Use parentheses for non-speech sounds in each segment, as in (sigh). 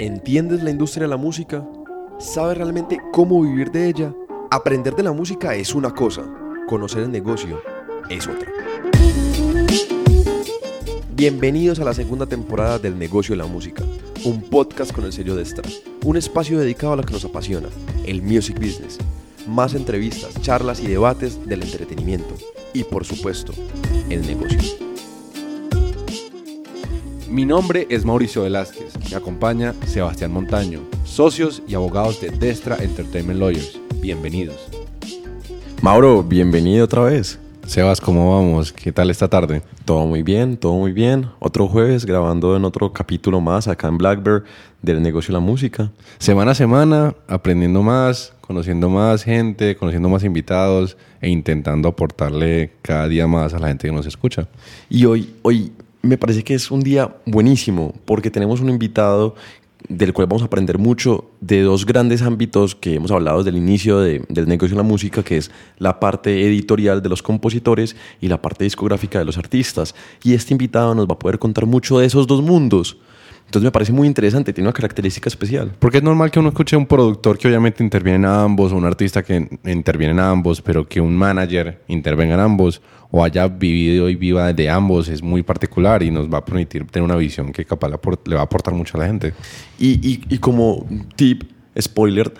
¿Entiendes la industria de la música? ¿Sabes realmente cómo vivir de ella? Aprender de la música es una cosa, conocer el negocio es otra. Bienvenidos a la segunda temporada del Negocio de la Música, un podcast con el sello de Extra, un espacio dedicado a lo que nos apasiona, el music business. Más entrevistas, charlas y debates del entretenimiento y por supuesto, el negocio. Mi nombre es Mauricio Velázquez. Me acompaña Sebastián Montaño, socios y abogados de Destra Entertainment Lawyers. Bienvenidos. Mauro, bienvenido otra vez. Sebas, ¿cómo vamos? ¿Qué tal esta tarde? Todo muy bien, todo muy bien. Otro jueves grabando en otro capítulo más acá en Blackbird del negocio de la música. Semana a semana, aprendiendo más, conociendo más gente, conociendo más invitados e intentando aportarle cada día más a la gente que nos escucha. Y hoy, hoy me parece que es un día buenísimo porque tenemos un invitado del cual vamos a aprender mucho de dos grandes ámbitos que hemos hablado desde el inicio del negocio de la música, que es la parte editorial de los compositores y la parte discográfica de los artistas. Y este invitado nos va a poder contar mucho de esos dos mundos. Entonces me parece muy interesante, tiene una característica especial. Porque es normal que uno escuche a un productor que obviamente interviene en ambos, o un artista que interviene en ambos, pero que un manager intervenga en ambos, o haya vivido y viva de ambos, es muy particular y nos va a permitir tener una visión que capaz le va a aportar mucho a la gente. Y, y como tip, spoiler,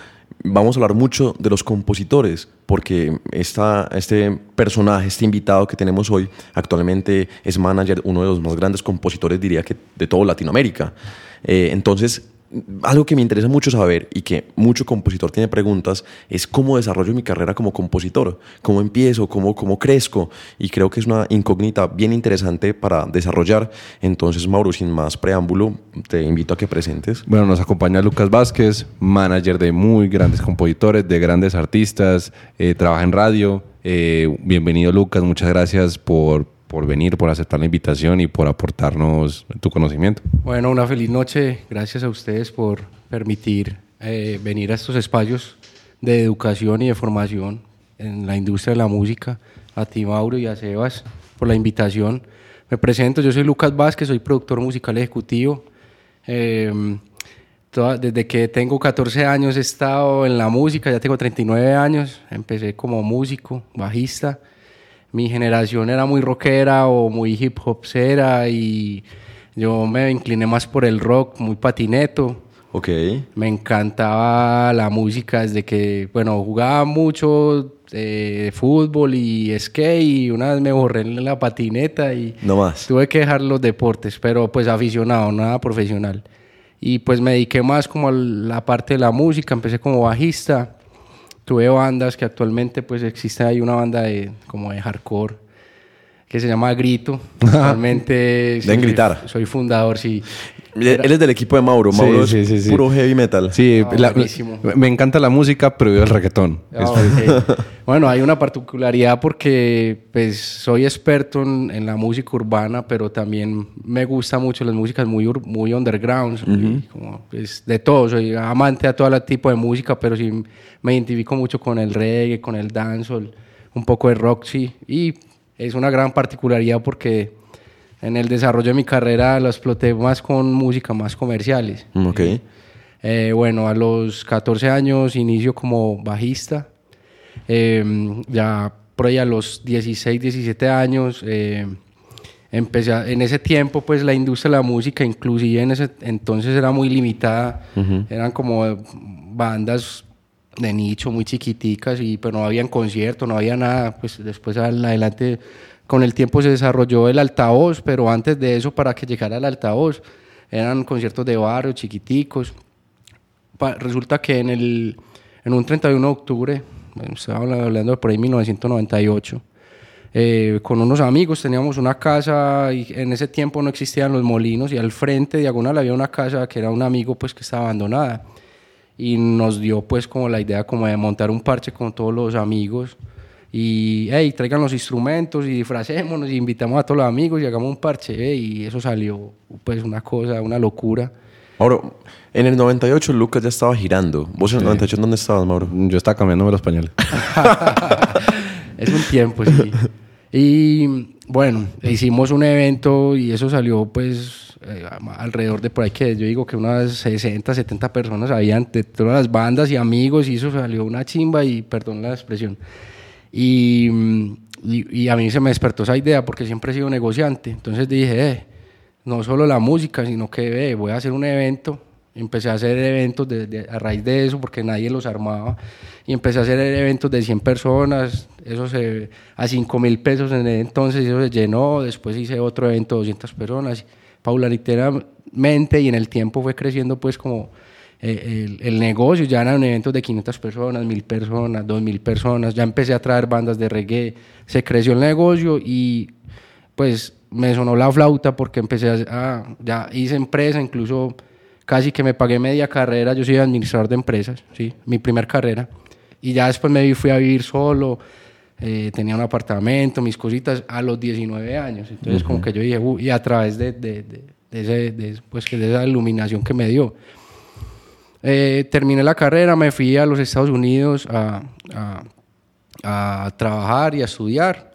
vamos a hablar mucho de los compositores, porque esta, este personaje, este invitado que tenemos hoy, actualmente es manager, uno de los más grandes compositores, diría que de toda Latinoamérica. Eh, entonces, algo que me interesa mucho saber y que mucho compositor tiene preguntas es cómo desarrollo mi carrera como compositor, cómo empiezo, cómo, cómo crezco y creo que es una incógnita bien interesante para desarrollar. Entonces, Mauro, sin más preámbulo, te invito a que presentes. Bueno, nos acompaña Lucas Vázquez, manager de muy grandes compositores, de grandes artistas, eh, trabaja en radio. Eh, bienvenido Lucas, muchas gracias por, por venir, por aceptar la invitación y por aportarnos tu conocimiento. Bueno, una feliz noche. Gracias a ustedes por permitir eh, venir a estos espacios de educación y de formación en la industria de la música. A ti, Mauro, y a Sebas por la invitación. Me presento, yo soy Lucas Vázquez, soy productor musical ejecutivo. Em, desde que tengo 14 años he estado en la música, ya tengo 39 años, empecé como músico, bajista mi generación era muy rockera o muy hip hopera y yo me incliné más por el rock, muy patineto. Ok. Me encantaba la música desde que, bueno, jugaba mucho eh, fútbol y skate y una vez me borré en la patineta y no más. tuve que dejar los deportes, pero pues aficionado, nada profesional. Y pues me dediqué más como a la parte de la música, empecé como bajista tuve bandas que actualmente pues existe ahí una banda de como de hardcore que se llama Grito. (laughs) Actualmente soy, gritar. soy fundador, sí. Él es del equipo de Mauro. Mauro es puro heavy metal. Sí, ah, me encanta la música, pero yo el reggaetón. Ah, (laughs) bueno, hay una particularidad porque pues soy experto en, la música urbana, pero también me gusta mucho las músicas muy, muy underground, pues, de todo. Soy amante a todo tipo de música, pero sí me identifico mucho con el reggae, con el dancehall, un poco de rock, sí. Y es una gran particularidad porque en el desarrollo de mi carrera lo exploté más con música, más comerciales. Ok. Eh, bueno, a los 14 años inicio como bajista. Em, ya por ahí a los 16, 17 años em, empecé en ese tiempo pues la industria de la música inclusive en ese entonces era muy limitada. Eran como bandas de nicho muy chiquiticas y pero no habían concierto, no había nada. Pues después adelante con el tiempo se desarrolló el altavoz, pero antes de eso, para que llegara el altavoz, eran conciertos de barrio, chiquiticos. resulta que en, el, en un 31 de octubre, estaba hablando por ahí 1998, eh, con unos amigos teníamos una casa y en ese tiempo no existían los molinos y al frente diagonal había una casa que era un amigo pues que estaba abandonada y nos dio pues como la idea como de montar un parche con todos los amigos y hey, traigan los instrumentos y disfracémonos y invitamos a todos los amigos y hagamos un parche y eso salió pues una cosa, una locura. Ahora, en el 98 Lucas ya estaba girando. ¿Vos en el 98 dónde estabas, Mauro? Yo estaba cambiándome los pañales. (laughs) es un tiempo, sí. Y bueno, hicimos un evento y eso salió pues eh, alrededor de por ahí que yo digo que unas 60, 70 personas habían de todas las bandas y amigos y eso salió una chimba y perdón la expresión. Y, y, y a mí se me despertó esa idea porque siempre he sido negociante. Entonces dije, eh, no solo la música, sino que eh, voy a hacer un evento. Empecé a hacer eventos a raíz de eso porque nadie los armaba. Y empecé a hacer eventos de 100 personas, eso se, a 5 mil pesos en el entonces, eso se llenó. Después hice otro evento de 200 personas. Paulatinamente y en el tiempo fue creciendo pues como el, el, negocio, ya eran eventos de 500 personas, 1000 personas, 2000 personas. Ya empecé a traer bandas de reggae, se creció el negocio y pues me sonó la flauta porque empecé a, ya hice empresa, incluso casi que me pagué media carrera, yo soy administrador de empresas, sí, mi primer carrera, y ya después me fui a vivir solo, eh, tenía un apartamento, mis cositas, a los 19 años, entonces uh -huh. como que yo dije, uh, y a través de, de, de, de ese, pues, de esa iluminación que me dio. Eh, terminé la carrera, me fui a los Estados Unidos a, a, a trabajar y a estudiar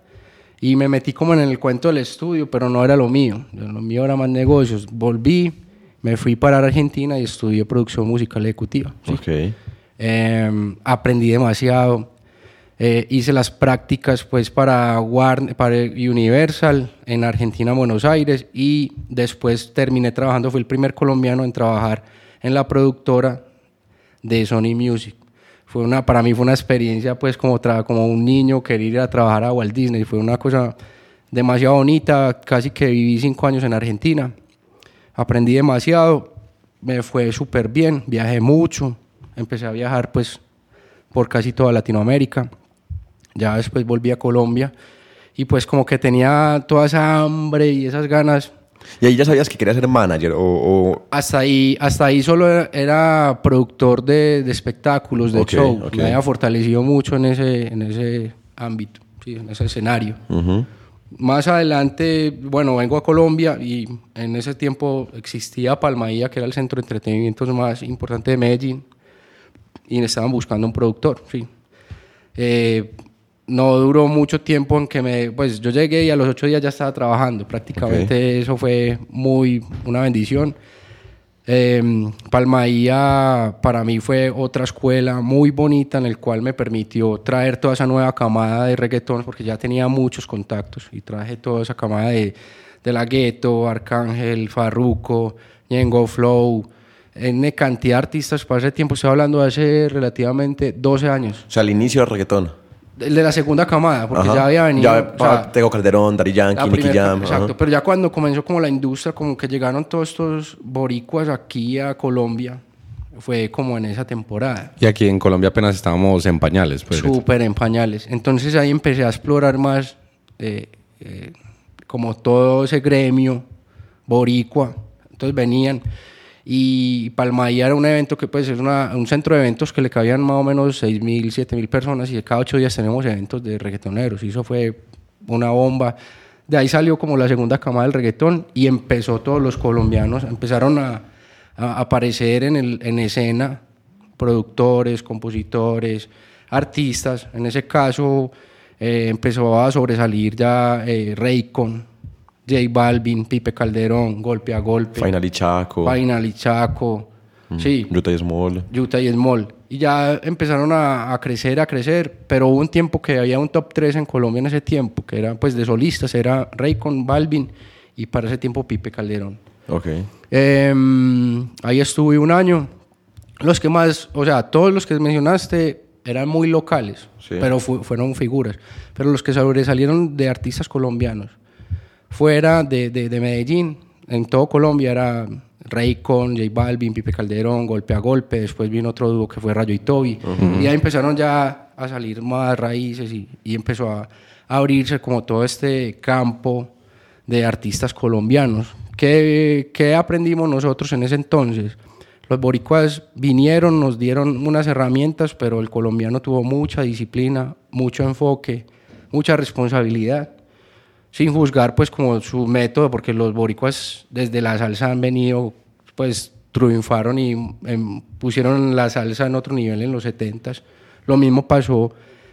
y me metí como en el cuento del estudio, pero no era lo mío. Lo mío era más negocios. Volví, me fui para Argentina y estudié producción musical ejecutiva. ¿sí? Okay. Eh, aprendí demasiado. Eh, hice las prácticas pues para, Warner, para Universal en Argentina, Buenos Aires y después terminé trabajando, fui el primer colombiano en trabajar en la productora de Sony Music fue una, para mí fue una experiencia, pues, como, como un niño querer ir a trabajar a Walt Disney. Fue una cosa demasiado bonita. Casi que viví cinco años en Argentina. Aprendí demasiado. Me fue súper bien. Viajé mucho. Empecé a viajar, pues, por casi toda Latinoamérica. Ya después volví a Colombia. Y pues como que tenía toda esa hambre y esas ganas ¿Y ahí ya sabías que querías ser manager? O, o... Hasta, ahí, hasta ahí solo era, era productor de, de, espectáculos, de okay, show. Okay. Me había fortalecido mucho en ese, en ese ámbito, sí, en ese escenario. Uh -huh. Más adelante, bueno, vengo a Colombia y en ese tiempo existía Palmaía, que era el centro de entretenimiento más importante de Medellín, y estaban buscando un productor, sí. Eh, no duró mucho tiempo en que me, pues yo llegué y a los ocho días ya estaba trabajando. Prácticamente okay. eso fue muy una bendición. Eh, Palmaía para mí fue otra escuela muy bonita en el cual me permitió traer toda esa nueva camada de reggaetón porque ya tenía muchos contactos y traje toda esa camada de, de La Gueto, Arcángel, Farruko, Ñengo Flow, en cantidad de artistas para ese tiempo, estoy hablando de hace relativamente 12 años. O sea, al inicio del reggaetón. El de la segunda camada, porque ajá. ya había venido. Ya, o sea, Tego Calderón, Daddy Yankee, Nicky Jam. Exacto, ajá. pero ya cuando comenzó como la industria, como que llegaron todos estos boricuas aquí a Colombia, fue como en esa temporada. Y aquí en Colombia apenas estábamos en pañales. Pues, Súper en pañales. Entonces ahí empecé a explorar más eh, eh, como todo ese gremio boricua. Entonces venían y Palmaía era un evento que pues es una, un centro de eventos que le cabían más o menos 6.000, 7.000 personas y cada ocho días tenemos eventos de reggaetoneros y eso fue una bomba. De ahí salió como la segunda camada del reggaetón y empezó todos los colombianos, empezaron a, a aparecer en, el, en escena productores, compositores, artistas. En ese caso eh, empezó a sobresalir ya eh, Raycon, J Balvin, Pipe Calderón, Golpe a Golpe. Final y Chaco. Final y Chaco. Mm. Sí. Yuta y Small. Yuta y Small. Y ya empezaron a, a, crecer, a crecer, pero hubo un tiempo que había un top 3 en Colombia en ese tiempo, que era pues de solistas, era Raycon, Balvin y para ese tiempo Pipe Calderón. Ok. Eh, ahí estuve un año. Los que más, o sea, todos los que mencionaste eran muy locales, sí. pero fu fueron figuras. Pero los que sobresalieron de artistas colombianos fuera de, de, de, Medellín, en todo Colombia era Raycon, J Balvin, Pipe Calderón, Golpe a Golpe, después vino otro dúo que fue Rayo y Toby, uh -huh. y ahí empezaron ya a salir más raíces y, y empezó a, a, abrirse como todo este campo de artistas colombianos. ¿Qué, ¿Qué aprendimos nosotros en ese entonces? Los boricuas vinieron, nos dieron unas herramientas, pero el colombiano tuvo mucha disciplina, mucho enfoque, mucha responsabilidad sin juzgar pues como su método, porque los boricuas desde la salsa han venido, pues triunfaron y em, pusieron la salsa en otro nivel en los 70s. Lo mismo pasó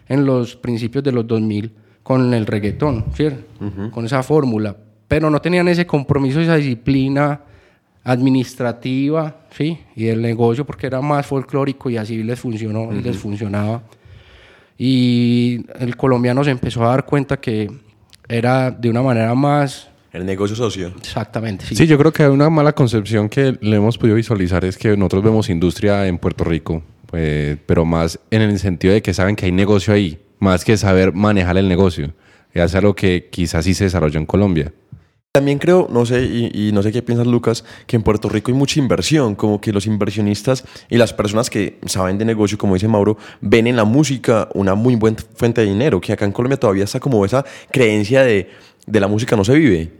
en los principios de los 2000, con el reggaetón, ¿cierto? Con esa fórmula. Pero no tenían ese compromiso, esa disciplina administrativa, ¿sí? Y el negocio, porque era más folclórico y así les funcionó, les funcionaba. Y el colombiano se empezó a dar cuenta que era de una manera más el negocio socio. Exactamente. Sí. yo creo que una mala concepción que le hemos podido visualizar es que nosotros vemos industria en Puerto Rico, pues, pero más en el sentido de que saben que hay negocio ahí, más que saber manejar el negocio. Y hacer lo que quizás sí se desarrolló en Colombia. También creo, no sé, y, no sé qué piensas Lucas, que en Puerto Rico hay mucha inversión, como que los inversionistas y las personas que saben de negocio, como dice Mauro, ven en la música una muy buena fuente de dinero, que acá en Colombia todavía está como esa creencia de, de la música no se vive.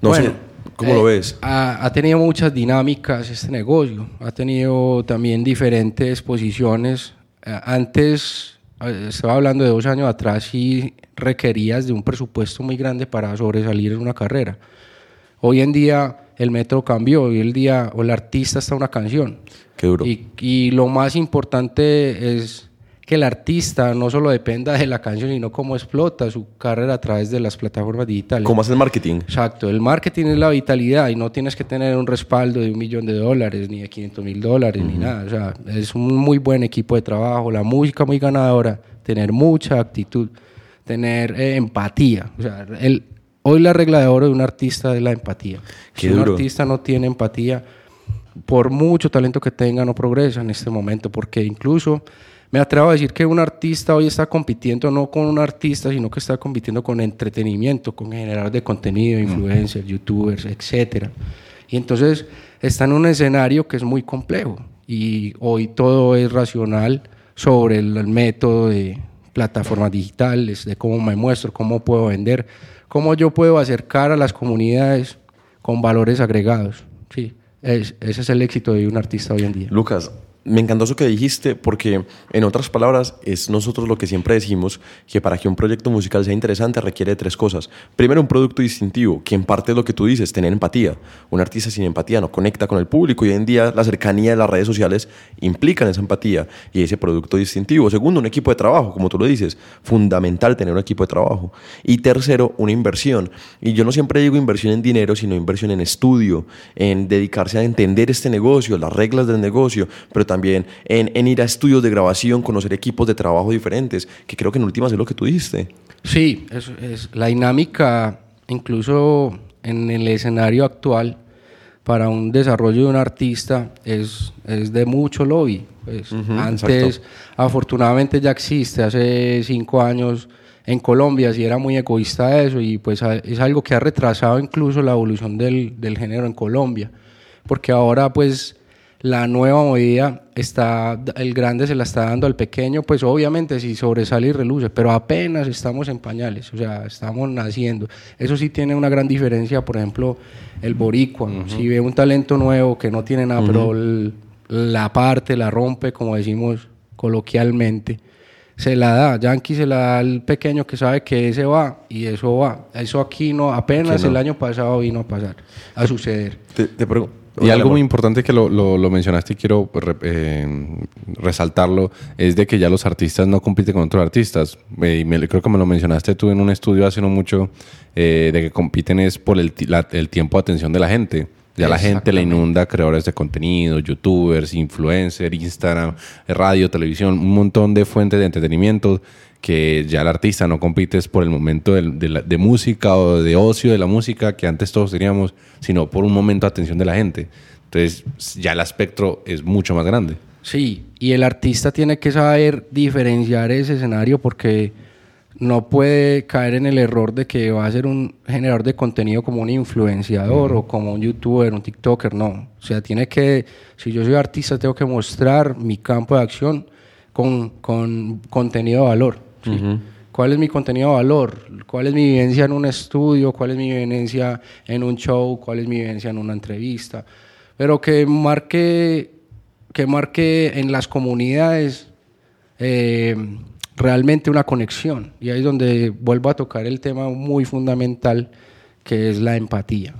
No sé, ¿cómo lo eh, ves? Ha, tenido muchas dinámicas este negocio, ha tenido también diferentes posiciones. Eh, antes, estaba hablando de dos años atrás, y requerías de un presupuesto muy grande para sobresalir en una carrera. Hoy en día el método cambió, hoy el día o el artista está una canción. Qué duro. Y, y lo más importante es que el artista no solo dependa de la canción, sino cómo explota su carrera a través de las plataformas digitales. ¿Cómo hace el marketing? Exacto, el marketing es la vitalidad y no tienes que tener un respaldo de un millón de dólares, ni de 500 mil dólares, ni nada. O sea, es un muy buen equipo de trabajo, la música muy ganadora, tener mucha actitud, tener eh, empatía. O sea, el, hoy la regla de oro de un artista es la empatía. si un artista no tiene empatía, por mucho talento que tenga, no progresa en este momento, porque incluso me atrevo a decir que un artista hoy está compitiendo no con un artista, sino que está compitiendo con entretenimiento, con generadores de contenido, influencers, youtubers, etc. Y entonces está en un escenario que es muy complejo y hoy todo es racional sobre el, método de plataformas digitales, de cómo me muestro, cómo puedo vender, cómo yo puedo acercar a las comunidades con valores agregados. Sí, ese es el éxito de un artista hoy en día. Lucas, me encantó eso que dijiste porque, en otras palabras, es nosotros lo que siempre decimos, que para que un proyecto musical sea interesante requiere de tres cosas. Primero, un producto distintivo, que en parte es lo que tú dices, tener empatía. Un artista sin empatía no conecta con el público y hoy en día la cercanía de las redes sociales implican esa empatía y ese producto distintivo. Segundo, un equipo de trabajo, como tú lo dices, fundamental tener un equipo de trabajo. Y tercero, una inversión. Y yo no siempre digo inversión en dinero, sino inversión en estudio, en dedicarse a entender este negocio, las reglas del negocio, pero también también en, ir a estudios de grabación, conocer equipos de trabajo diferentes, que creo que en últimas es lo que tú dijiste. Sí, es, es la dinámica, incluso en el escenario actual, para un desarrollo de un artista es, es de mucho lobby. Pues, antes, afortunadamente ya existe, hace cinco años en Colombia sí era muy egoísta eso y pues es algo que ha retrasado incluso la evolución del, del género en Colombia, porque ahora pues la nueva movida está, el grande se la está dando al pequeño, pues obviamente si sobresale y reluce, pero apenas estamos en pañales, o sea, estamos naciendo. Eso sí tiene una gran diferencia, por ejemplo, el boricua, si ve un talento nuevo que no tiene nada, pero la parte, la rompe, como decimos coloquialmente, se la da, Yankee se la da al pequeño que sabe que ese va y eso va. Eso aquí no, apenas el año pasado vino a pasar, a suceder. Te, te pregunto y algo muy importante que lo, lo, mencionaste y quiero eh, resaltarlo es de que ya los artistas no compiten con otros artistas. Eh, y me, creo que me lo mencionaste tú en un estudio hace no mucho, eh, de que compiten es por el, el, tiempo de atención de la gente. Ya la gente le inunda creadores de contenido, youtubers, influencers, Instagram, radio, televisión, un montón de fuentes de entretenimiento que ya el artista no compite por el momento de, música o de ocio de la música que antes todos teníamos, sino por un momento de atención de la gente. Entonces ya el espectro es mucho más grande. Sí, y el artista tiene que saber diferenciar ese escenario porque no puede caer en el error de que va a ser un generador de contenido como un influenciador o como un youtuber, un tiktoker, no. O sea, tiene que, si yo soy artista, tengo que mostrar mi campo de acción con, con contenido de valor. ¿Cuál es mi contenido de valor? ¿Cuál es mi vivencia en un estudio? ¿Cuál es mi vivencia en un show? ¿Cuál es mi vivencia en una entrevista? Pero que marque, que marque en las comunidades eh, realmente una conexión. Y ahí es donde vuelvo a tocar el tema muy fundamental que es la empatía.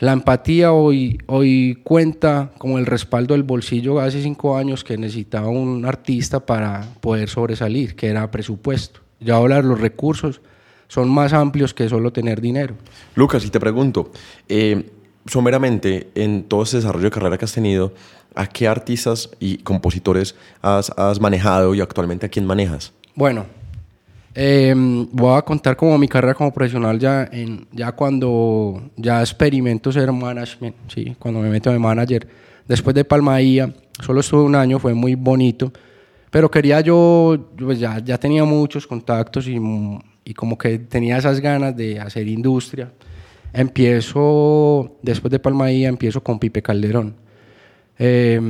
La empatía hoy, hoy cuenta como el respaldo del bolsillo hace cinco años que necesitaba un artista para poder sobresalir, que era presupuesto. Ya ahora los recursos son más amplios que solo tener dinero. Lucas, y te pregunto, eh, someramente, en todo ese desarrollo de carrera que has tenido, ¿a qué artistas y compositores has, has manejado y actualmente a quién manejas? Bueno, eh, voy a contar como mi carrera como profesional ya, en, ya cuando ya experimento ser management, ¿sí? cuando me meto de manager. Después de Palmaía, solo estuve un año, fue muy bonito, pero quería yo, pues ya, ya tenía muchos contactos y, y como que tenía esas ganas de hacer industria. Empiezo, después de Palmaía, empiezo con Pipe Calderón. Eh,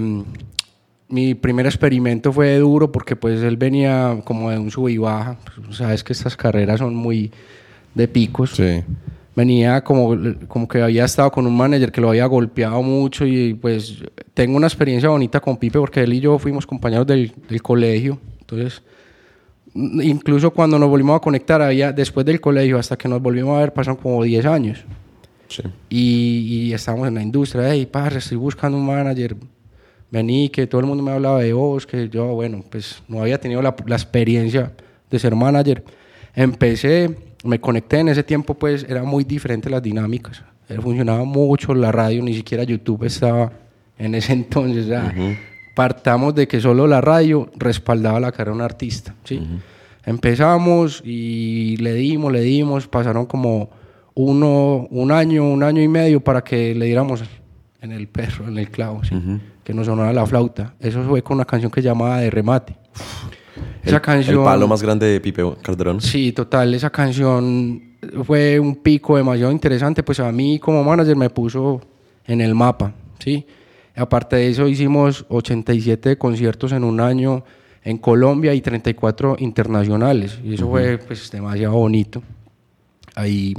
mi primer experimento fue duro porque pues él venía como de un sub y baja. Pues, sabes que estas carreras son muy de picos. Sí. Venía como, como que había estado con un manager que lo había golpeado mucho y pues tengo una experiencia bonita con Pipe porque él y yo fuimos compañeros del, del colegio. Entonces, incluso cuando nos volvimos a conectar, había, después del colegio hasta que nos volvimos a ver, pasaron como 10 años. Sí. Y, y estábamos en la industria. Hey, parce, estoy buscando un manager vení, que todo el mundo me hablaba de vos, que yo, bueno, pues no había tenido la, la, experiencia de ser manager. Empecé, me conecté en ese tiempo, pues era muy diferente las dinámicas. Funcionaba mucho la radio, ni siquiera YouTube estaba en ese (laughs) entonces. Uh -huh. Partamos de que solo la radio respaldaba la carrera de un artista. ¿sí? Uh -huh. Empezamos y le dimos, le dimos, pasaron como uno, un año, un año y medio para que le diéramos en el perro, en el clavo. ¿sí? Uh -huh que nos sonaba la flauta. Eso fue con una canción que llamaba De Remate. Esa el, canción. El palo más grande de Pipe Calderón. Sí, total. Esa canción fue un pico demasiado interesante. Pues a mí, como manager, me puso en el mapa. ¿sí? Aparte de eso, hicimos 87 conciertos en un año en Colombia y 34 internacionales. Y eso uh -huh. fue pues, demasiado bonito. Ahí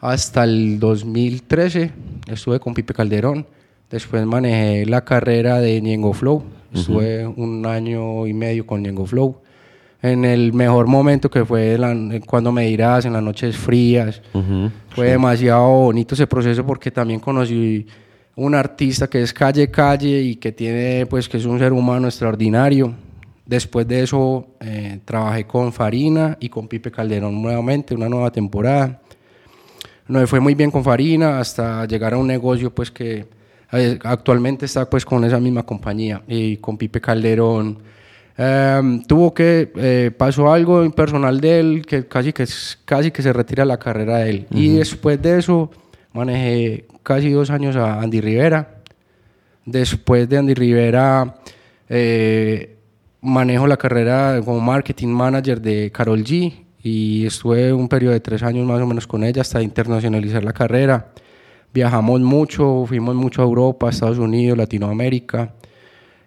hasta el 2013 estuve con Pipe Calderón Después manejé la carrera de Ñengo Flow. Estuve uh -huh. un año y medio con Ñengo Flow. En el mejor momento que fue la, cuando me dirás, en las noches frías. Uh -huh. Fue sí. demasiado bonito ese proceso porque también conocí un artista que es calle calle y que tiene pues que es un ser humano extraordinario. Después de eso eh, trabajé con Farina y con Pipe Calderón nuevamente, una nueva temporada. No fue muy bien con Farina hasta llegar a un negocio pues que actualmente está pues con esa misma compañía y con Pipe Calderón. Um, tuvo que, eh, pasó algo personal de él que casi que, casi que se retira la carrera de él. Uh -huh. Y después de eso manejé casi dos años a Andy Rivera. Después de Andy Rivera eh, manejo la carrera como marketing manager de Carol G y estuve un periodo de tres años más o menos con ella hasta internacionalizar la carrera viajamos mucho, fuimos mucho a Europa, Estados Unidos, Latinoamérica.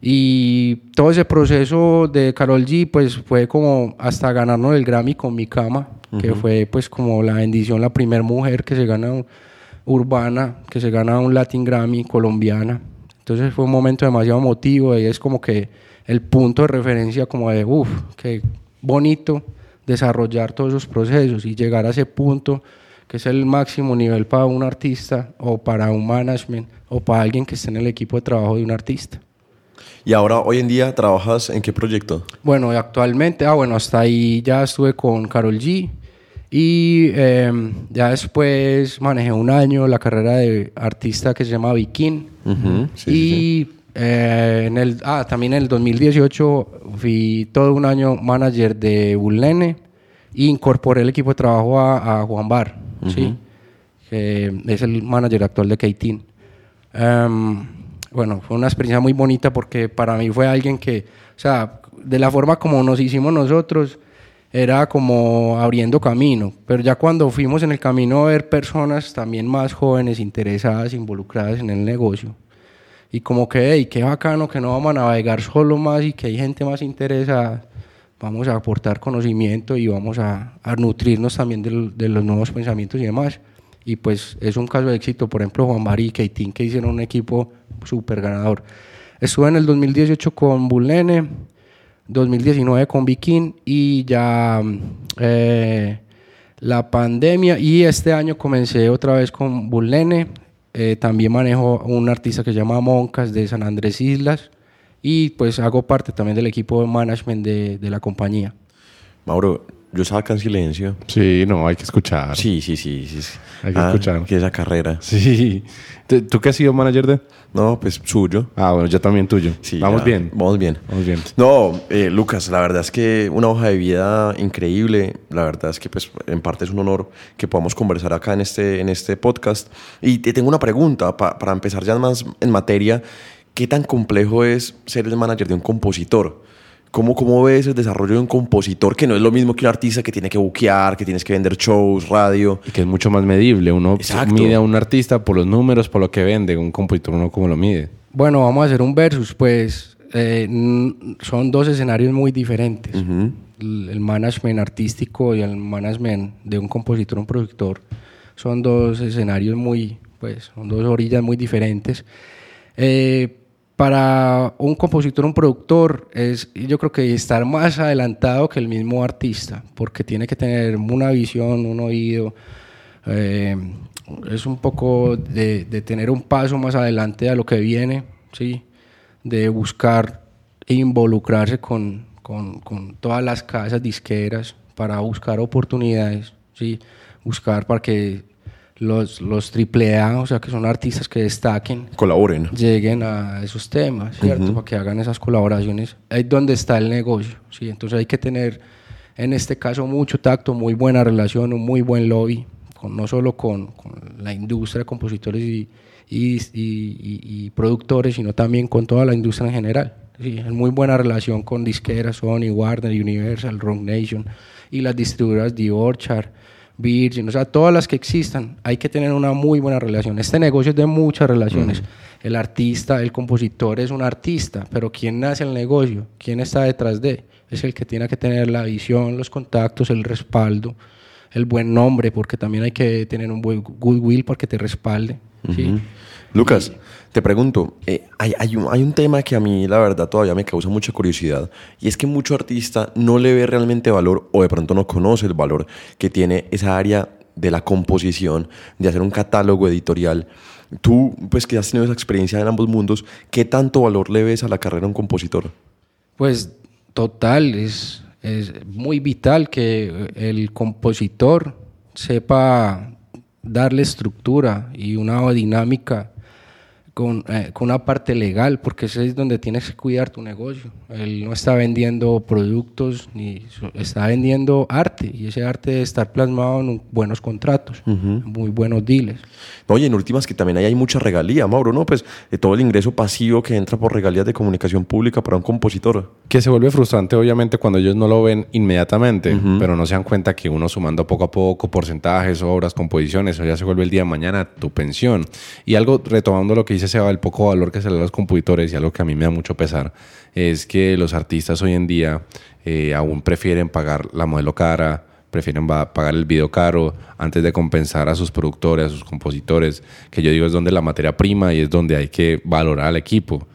Y todo ese proceso de Carol G, pues fue como hasta ganarnos el Grammy con mi cama, uh -huh. que fue pues como la bendición, la primera mujer que se gana urbana, que se gana un Latin Grammy colombiana. Entonces fue un momento demasiado emotivo y es como que el punto de referencia como de, uff, qué bonito desarrollar todos esos procesos y llegar a ese punto que es el máximo nivel para un artista o para un management o para alguien que esté en el equipo de trabajo de un artista. ¿Y ahora, hoy en día, trabajas en qué proyecto? Bueno, actualmente, ah, bueno, hasta ahí ya estuve con Carol G. Y eh, ya después manejé un año la carrera de artista que se llama Viking. Uh -huh, sí, y sí. Eh, en el, ah, también en el 2018 fui todo un año manager de Bullene e incorporé el equipo de trabajo a, a Juan Bar. Uh -huh. ¿sí? que es el manager actual de Keitin. Um, bueno, fue una experiencia muy bonita porque para mí fue alguien que, o sea, de la forma como nos hicimos nosotros, era como abriendo camino, pero ya cuando fuimos en el camino a ver personas también más jóvenes, interesadas, involucradas en el negocio, y como que, hey, qué bacano que no vamos a navegar solo más y que hay gente más interesada, vamos a aportar conocimiento y vamos a, a nutrirnos también de, de, los nuevos pensamientos y demás. Y pues es un caso de éxito, por ejemplo, Juan Mari y Keitín, que hicieron un equipo súper ganador. Estuve en el 2018 con Bulene, 2019 con Viking y ya eh, la pandemia y este año comencé otra vez con Bulene. Eh, también manejo un artista que se llama Moncas de San Andrés Islas y pues hago parte también del equipo de management de, de la compañía. Mauro, Yo estaba acá en silencio. Sí, no, hay que escuchar. Sí, sí, sí. sí, sí. Hay que Ah, escuchar. Que esa carrera. Sí. ¿Tú qué has sido manager de? No, pues suyo. Ah, bueno, yo también tuyo. Sí, Vamos ya. bien. Vamos bien. Vamos bien. No, eh, Lucas, la verdad es que una hoja de vida increíble. La verdad es que, pues, en parte es un honor que podamos conversar acá en este, en este podcast. Y te tengo una pregunta pa- para empezar ya más en materia. ¿Qué tan complejo es ser el manager de un compositor? ¿Cómo, ¿Cómo ves el desarrollo de un compositor que no es lo mismo que un artista que tiene que buquear, que tienes que vender shows, radio? Y que es mucho más medible. Uno Exacto. mide a un artista por los números, por lo que vende. Un compositor, uno cómo lo mide. Bueno, vamos a hacer un versus, pues eh, son dos escenarios muy diferentes. el, el management artístico y el management de un compositor, un productor, son dos escenarios muy, pues, son dos orillas muy diferentes. Eh, para un compositor, un productor, es yo creo que estar más adelantado que el mismo artista, porque tiene que tener una visión, un oído, eh, es un poco de, tener un paso más adelante a lo que viene, ¿sí? de buscar involucrarse con, con, con todas las casas disqueras para buscar oportunidades, ¿sí? buscar para que los, los AAA, o sea, que son artistas que destaquen, Colaboren. lleguen a esos temas, ¿cierto? Para que hagan esas colaboraciones. Ahí es donde está el negocio, ¿sí? Entonces hay que tener, en este caso, mucho tacto, muy buena relación, un muy buen lobby, con, no solo con, con la industria de compositores y, y, y- y- y productores, sino también con toda la industria en general. Sí, es muy buena relación con disqueras, Sony, Warner, Universal, Rock Nation y las distribuidoras de Orchard, Virgin, o sea, todas las que existan, hay que tener una muy buena relación. Este negocio es de muchas relaciones. El artista, el compositor es un artista, pero ¿quién hace el negocio? ¿Quién está detrás de? Es el que tiene que tener la visión, los contactos, el respaldo, el buen nombre, porque también hay que tener un buen goodwill para que te respalde. ¿sí? Lucas, te pregunto, eh, hay, un, tema que a mí la verdad todavía me causa mucha curiosidad y es que mucho artista no le ve realmente valor o de pronto no conoce el valor que tiene esa área de la composición, de hacer un catálogo editorial. Tú, pues que has tenido esa experiencia en ambos mundos, ¿qué tanto valor le ves a la carrera de un compositor? Pues total, es muy vital que el compositor sepa darle estructura y una dinámica con, eh, con una parte legal, porque ese es donde tienes que cuidar tu negocio. Él no está vendiendo productos, ni está vendiendo arte, y ese arte debe estar plasmado en un- buenos contratos, muy buenos deals. Oye, en últimas que también ahí hay mucha regalía, Mauro, ¿no? Pues de todo el ingreso pasivo que entra por regalías de comunicación pública para un compositor. Que se vuelve frustrante, obviamente, cuando ellos no lo ven inmediatamente, pero no se dan cuenta que uno sumando poco a poco porcentajes, obras, composiciones, eso ya se vuelve el día de mañana tu pensión. Y algo, retomando lo que dice Seba, el poco valor que se le da a los compositores y algo que a mí me da mucho pesar, es que los artistas hoy en día eh, aún prefieren pagar la modelo cara, prefieren pagar el video caro antes de compensar a sus productores, a sus compositores, que yo digo es donde la materia prima y es donde hay que valorar al equipo.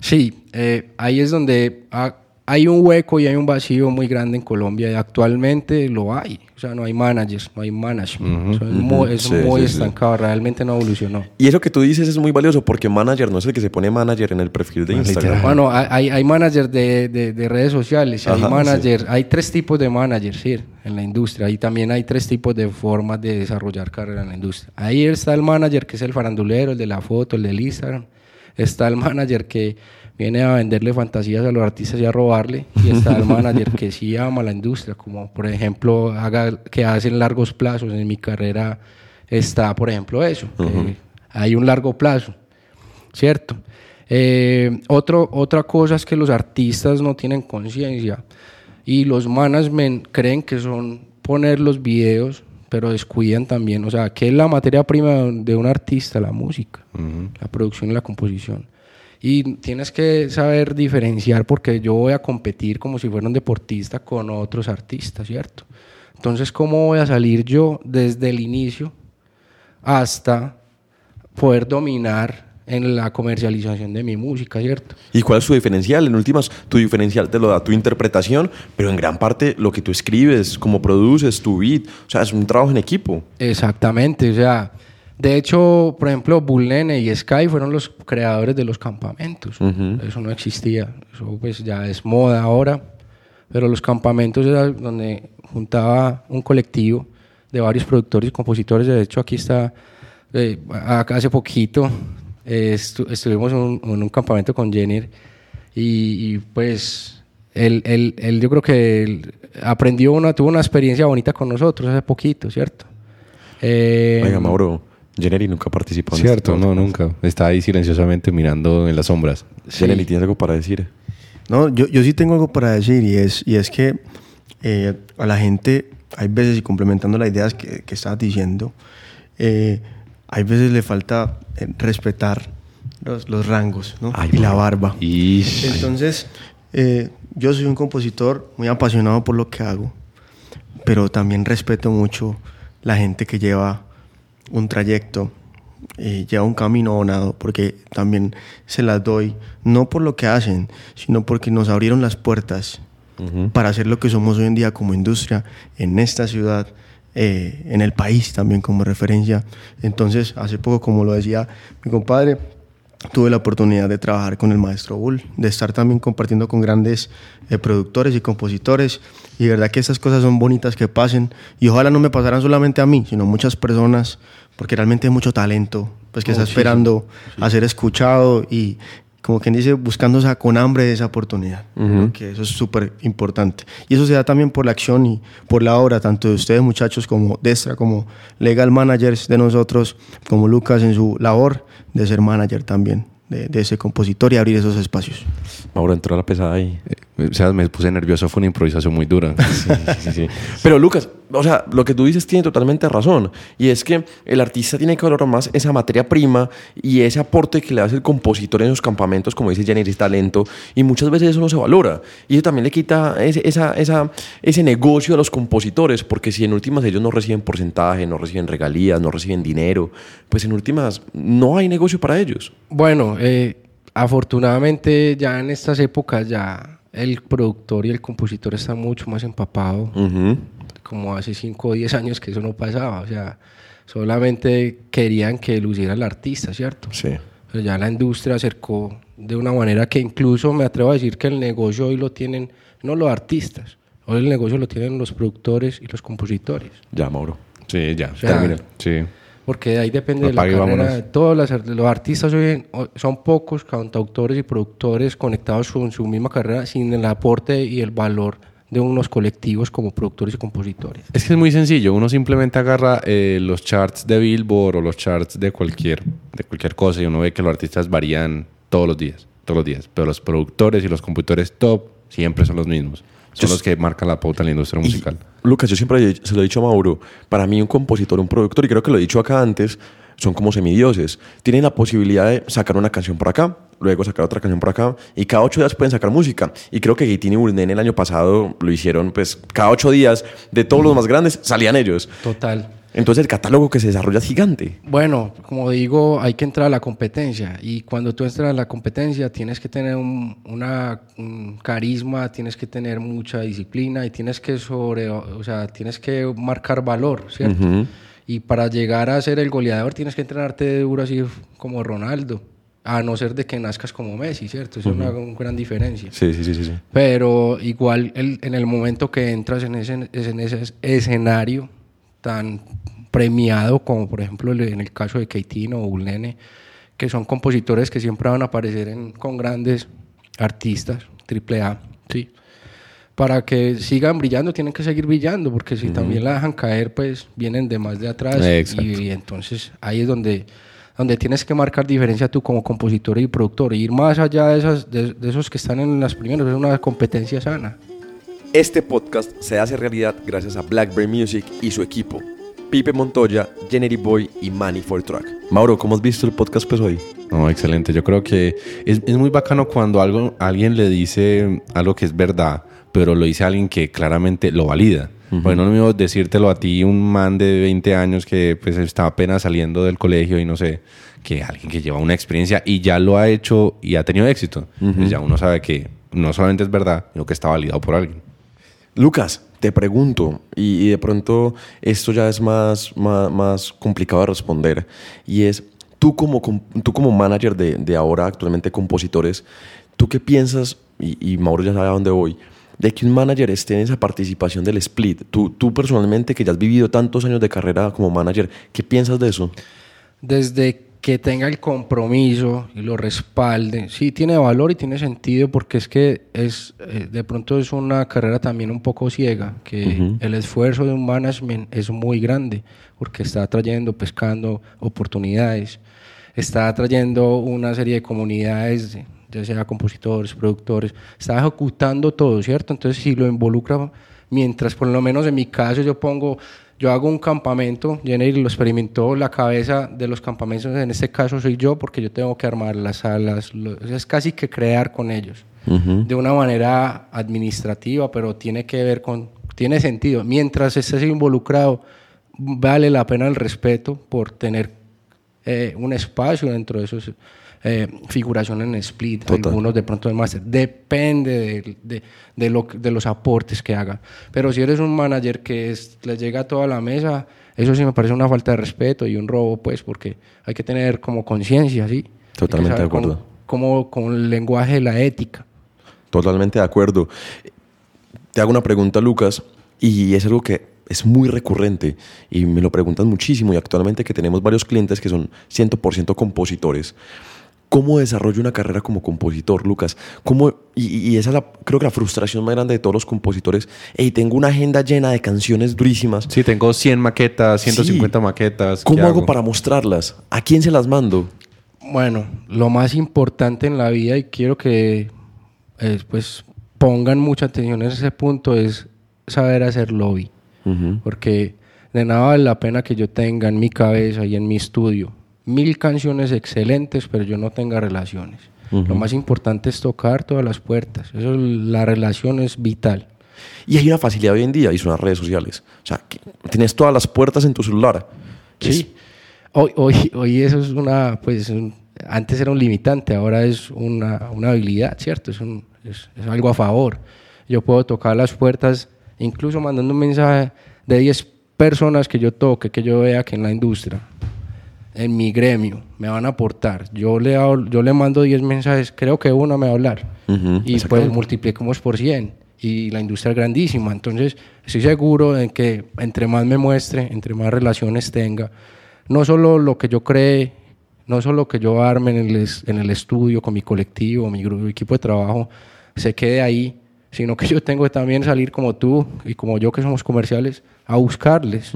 Sí, eh, ahí es donde ha- hay un hueco y hay un vacío muy grande en Colombia y actualmente lo hay. O sea, no hay managers, no hay management. O sea, es muy, es Sí, muy sí, sí. estancado, realmente no evolucionó. Y eso que tú dices es muy valioso porque manager no es el que se pone manager en el perfil de Instagram. literal. Bueno, hay- managers de, de- de redes sociales, hay managers, hay tres tipos de managers sí, en la industria y también hay tres tipos de formas de desarrollar carrera en la industria. Ahí está el manager que es el farandulero, el de la foto, el del Instagram. Está el manager que viene a venderle fantasías a los artistas y a robarle. Y está el manager que sí ama la industria, como por ejemplo haga, que hacen largos plazos. En mi carrera está, por ejemplo, eso. que hay un largo plazo. ¿cierto? Eh, otro, otra cosa es que los artistas no tienen conciencia y los management creen que son poner los videos, pero descuidan también, o sea, ¿qué es la materia prima de un artista? La música, la producción y la composición. Y tienes que saber diferenciar porque yo voy a competir como si fuera un deportista con otros artistas, ¿cierto? Entonces, ¿cómo voy a salir yo desde el inicio hasta poder dominar en la comercialización de mi música, ¿cierto? ¿Y cuál es tu diferencial? En últimas, tu diferencial te lo da tu interpretación, pero en gran parte lo que tú escribes, cómo produces, tu beat, o sea, es un trabajo en equipo. Exactamente, o sea, de hecho, por ejemplo, Bullene y Sky fueron los creadores de los campamentos. Eso no existía, eso pues ya es moda ahora, pero los campamentos era donde juntaba un colectivo de varios productores y compositores. De hecho, aquí está, eh, hace poquito eh, estuvimos en un, campamento con Jenner y, pues él, él, él, yo creo que aprendió una, tuvo una experiencia bonita con nosotros hace poquito, ¿cierto? Eh, Oiga, Mauro, Jenny nunca participó en Cierto, no, nunca. Está ahí silenciosamente mirando en las sombras. Sí. ¿tienes algo para decir? No, yo, yo sí tengo algo para decir y es, y es que eh, a la gente, hay veces, y complementando las ideas que, que estabas diciendo, eh, hay veces le falta eh, respetar los, los rangos ¿no? y la barba. Entonces, yo soy un compositor muy apasionado por lo que hago, pero también respeto mucho la gente que lleva un trayecto, eh, lleva un camino abonado, porque también se las doy, no por lo que hacen, sino porque nos abrieron las puertas para hacer lo que somos hoy en día como industria en esta ciudad, eh, en el país también como referencia. Entonces, hace poco, como lo decía mi compadre, tuve la oportunidad de trabajar con el maestro Bull, de estar también compartiendo con grandes eh, productores y compositores. Y de verdad que estas cosas son bonitas que pasen. Y ojalá no me pasaran solamente a mí, sino muchas personas, porque realmente hay mucho talento pues, que está esperando a ser escuchado y, como quien dice, buscando con hambre esa oportunidad. que eso es súper importante. Y eso se da también por la acción y por la obra, tanto de ustedes muchachos como Destra, como legal managers de nosotros, como Lucas en su labor de ser manager también de, ese compositor y abrir esos espacios. Mauro entró a la pesada ahí. O sea, me puse nervioso, fue una improvisación muy dura. sí, sí, (laughs) Pero Lucas, o sea, lo que tú dices tiene totalmente razón. Y es que el artista tiene que valorar más esa materia prima y ese aporte que le hace el compositor en esos campamentos, como dice Jenny, ese talento. Y muchas veces eso no se valora. Y eso también le quita ese, esa, esa, ese negocio a los compositores, porque si en últimas ellos no reciben porcentaje, no reciben regalías, no reciben dinero, pues en últimas no hay negocio para ellos. Bueno, eh, afortunadamente ya en estas épocas ya el productor y el compositor están mucho más empapados como hace 5 o 10 años que eso no pasaba. O sea, solamente querían que luciera el artista, ¿cierto? Sí. Pero ya la industria acercó de una manera que incluso me atrevo a decir que el negocio hoy lo tienen no los artistas, hoy el negocio lo tienen los productores y los compositores. Ya, Mauro. Sí, ya. Sí. Porque ahí depende de la carrera. Todos los, artistas hoy son pocos cantautores y productores conectados con su misma carrera sin el aporte y el valor de unos colectivos como productores y compositores. Es que es muy sencillo, uno simplemente agarra eh, los charts de Billboard o los charts de cualquier, de cualquier cosa y uno ve que los artistas varían todos los días, todos los días, pero los productores y los compositores top siempre son los mismos. Son los que marcan la pauta en la industria musical. Lucas, yo siempre se lo he dicho a Mauro, para mí un compositor, un productor, y creo que lo he dicho acá antes, son como semidioses. Tienen la posibilidad de sacar una canción por acá, luego sacar otra canción por acá, y cada ocho días pueden sacar música. Y creo que Gaitini y Burnen el año pasado lo hicieron, pues cada ocho días, de todos los más grandes, salían ellos. Total. Entonces el catálogo que se desarrolla es gigante. Bueno, como digo, hay que entrar a la competencia y cuando tú entras a la competencia tienes que tener un, una, carisma, tienes que tener mucha disciplina y tienes que sobre, o sea, tienes que marcar valor, ¿cierto? Y para llegar a ser el goleador tienes que entrenarte duro así como Ronaldo. A no ser de que nazcas como Messi, ¿cierto? Es una, gran diferencia. Sí, sí, sí, sí. Pero igual en el momento que entras en ese, en ese escenario tan premiado como por ejemplo en el caso de Keitino o Ulnene, que son compositores que siempre van a aparecer en, con grandes artistas, triple A, ¿sí? para que sigan brillando tienen que seguir brillando, porque si también la dejan caer, pues vienen de más de atrás. Y, entonces ahí es donde, donde tienes que marcar diferencia tú como compositor y productor. ir más allá de, esas, de, esos que están en las primeras, es una competencia sana. Este podcast se hace realidad gracias a Blackberry Music y su equipo. Pipe Montoya, Jenny Boy y Manny for Track. Mauro, ¿cómo has visto el podcast pues hoy? No, excelente. Yo creo que es, es muy bacano cuando algo, alguien le dice algo que es verdad pero lo dice alguien que claramente lo valida. Bueno, no mismo decírtelo a ti, un man de 20 años que pues está apenas saliendo del colegio y no sé, que alguien que lleva una experiencia y ya lo ha hecho y ha tenido éxito. Pues ya uno sabe que no solamente es verdad, sino que está validado por alguien. Lucas, te pregunto, y, de pronto esto ya es más, más, complicado de responder, y es, tú como, tú como manager de, de ahora actualmente compositores, ¿tú qué piensas, y, y Mauro ya sabe a dónde voy, de que un manager esté en esa participación del split. Tú, tú personalmente, que ya has vivido tantos años de carrera como manager, ¿qué piensas de eso? Desde que tenga el compromiso y lo respalde, sí tiene valor y tiene sentido porque es que es eh, de pronto es una carrera también un poco ciega, que el esfuerzo de un management es muy grande porque está trayendo, pescando oportunidades, está trayendo una serie de comunidades, ya sea compositores, productores, está ejecutando todo, ¿cierto? Entonces si lo involucra, mientras por lo menos en mi caso yo pongo yo hago un campamento, Jenny lo experimentó, la cabeza de los campamentos en este caso soy yo porque yo tengo que armar las salas, es casi que crear con ellos, de una manera administrativa, pero tiene que ver con, tiene sentido. Mientras estés involucrado, vale la pena el respeto por tener eh, un espacio dentro de esos eh, figuración en split, algunos de pronto en master. Depende de, de, lo, de los aportes que haga. Pero si eres un manager que es, le llega a toda la mesa, eso sí me parece una falta de respeto y un robo, pues, porque hay que tener como conciencia, ¿sí? Totalmente de acuerdo. Como, con el lenguaje de la ética. Totalmente de acuerdo. Te hago una pregunta, Lucas, y es algo que es muy recurrente y me lo preguntan muchísimo y actualmente que tenemos varios clientes que son 100% compositores. ¿Cómo desarrollo una carrera como compositor, Lucas? ¿Cómo, y, esa es la, creo que la frustración más grande de todos los compositores. Y tengo una agenda llena de canciones durísimas. Sí, tengo 100 maquetas, 150 maquetas. ¿Cómo hago, para mostrarlas? ¿A quién se las mando? Bueno, lo más importante en la vida, y quiero que eh, pues, pongan mucha atención en ese punto, es saber hacer lobby. Porque de nada vale la pena que yo tenga en mi cabeza y en mi estudio mil canciones excelentes, pero yo no tenga relaciones. Lo más importante es tocar todas las puertas. Eso, la relación es vital. Y hay una facilidad hoy en día y son las redes sociales. O sea, tienes todas las puertas en tu celular. Sí. Hoy, hoy, hoy eso es una, pues, antes era un limitante, ahora es una, una habilidad, ¿cierto? Es, un, es, es, algo a favor. Yo puedo tocar las puertas, incluso mandando un mensaje de 10 personas que yo toque, que yo vea que en la industria en mi gremio me van a aportar. Yo le, yo le mando 10 mensajes, creo que uno me va a hablar. y pues multipliquemos por 100. Y la industria es grandísima. Entonces, estoy seguro de que entre más me muestre, entre más relaciones tenga, no solo lo que yo cree, no solo lo que yo arme en el, en el estudio con mi colectivo, mi grupo, equipo de trabajo, se quede ahí, sino que yo tengo que también salir como tú y como yo que somos comerciales a buscarles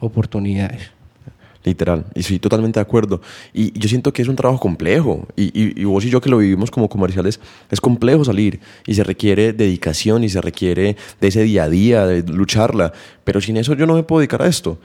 oportunidades. Literal, y sí, totalmente de acuerdo. Y, yo siento que es un trabajo complejo, y, y, vos y yo que lo vivimos como comerciales, es complejo salir, y se requiere dedicación, y se requiere de ese día a día, de lucharla, pero sin eso yo no me puedo dedicar a esto.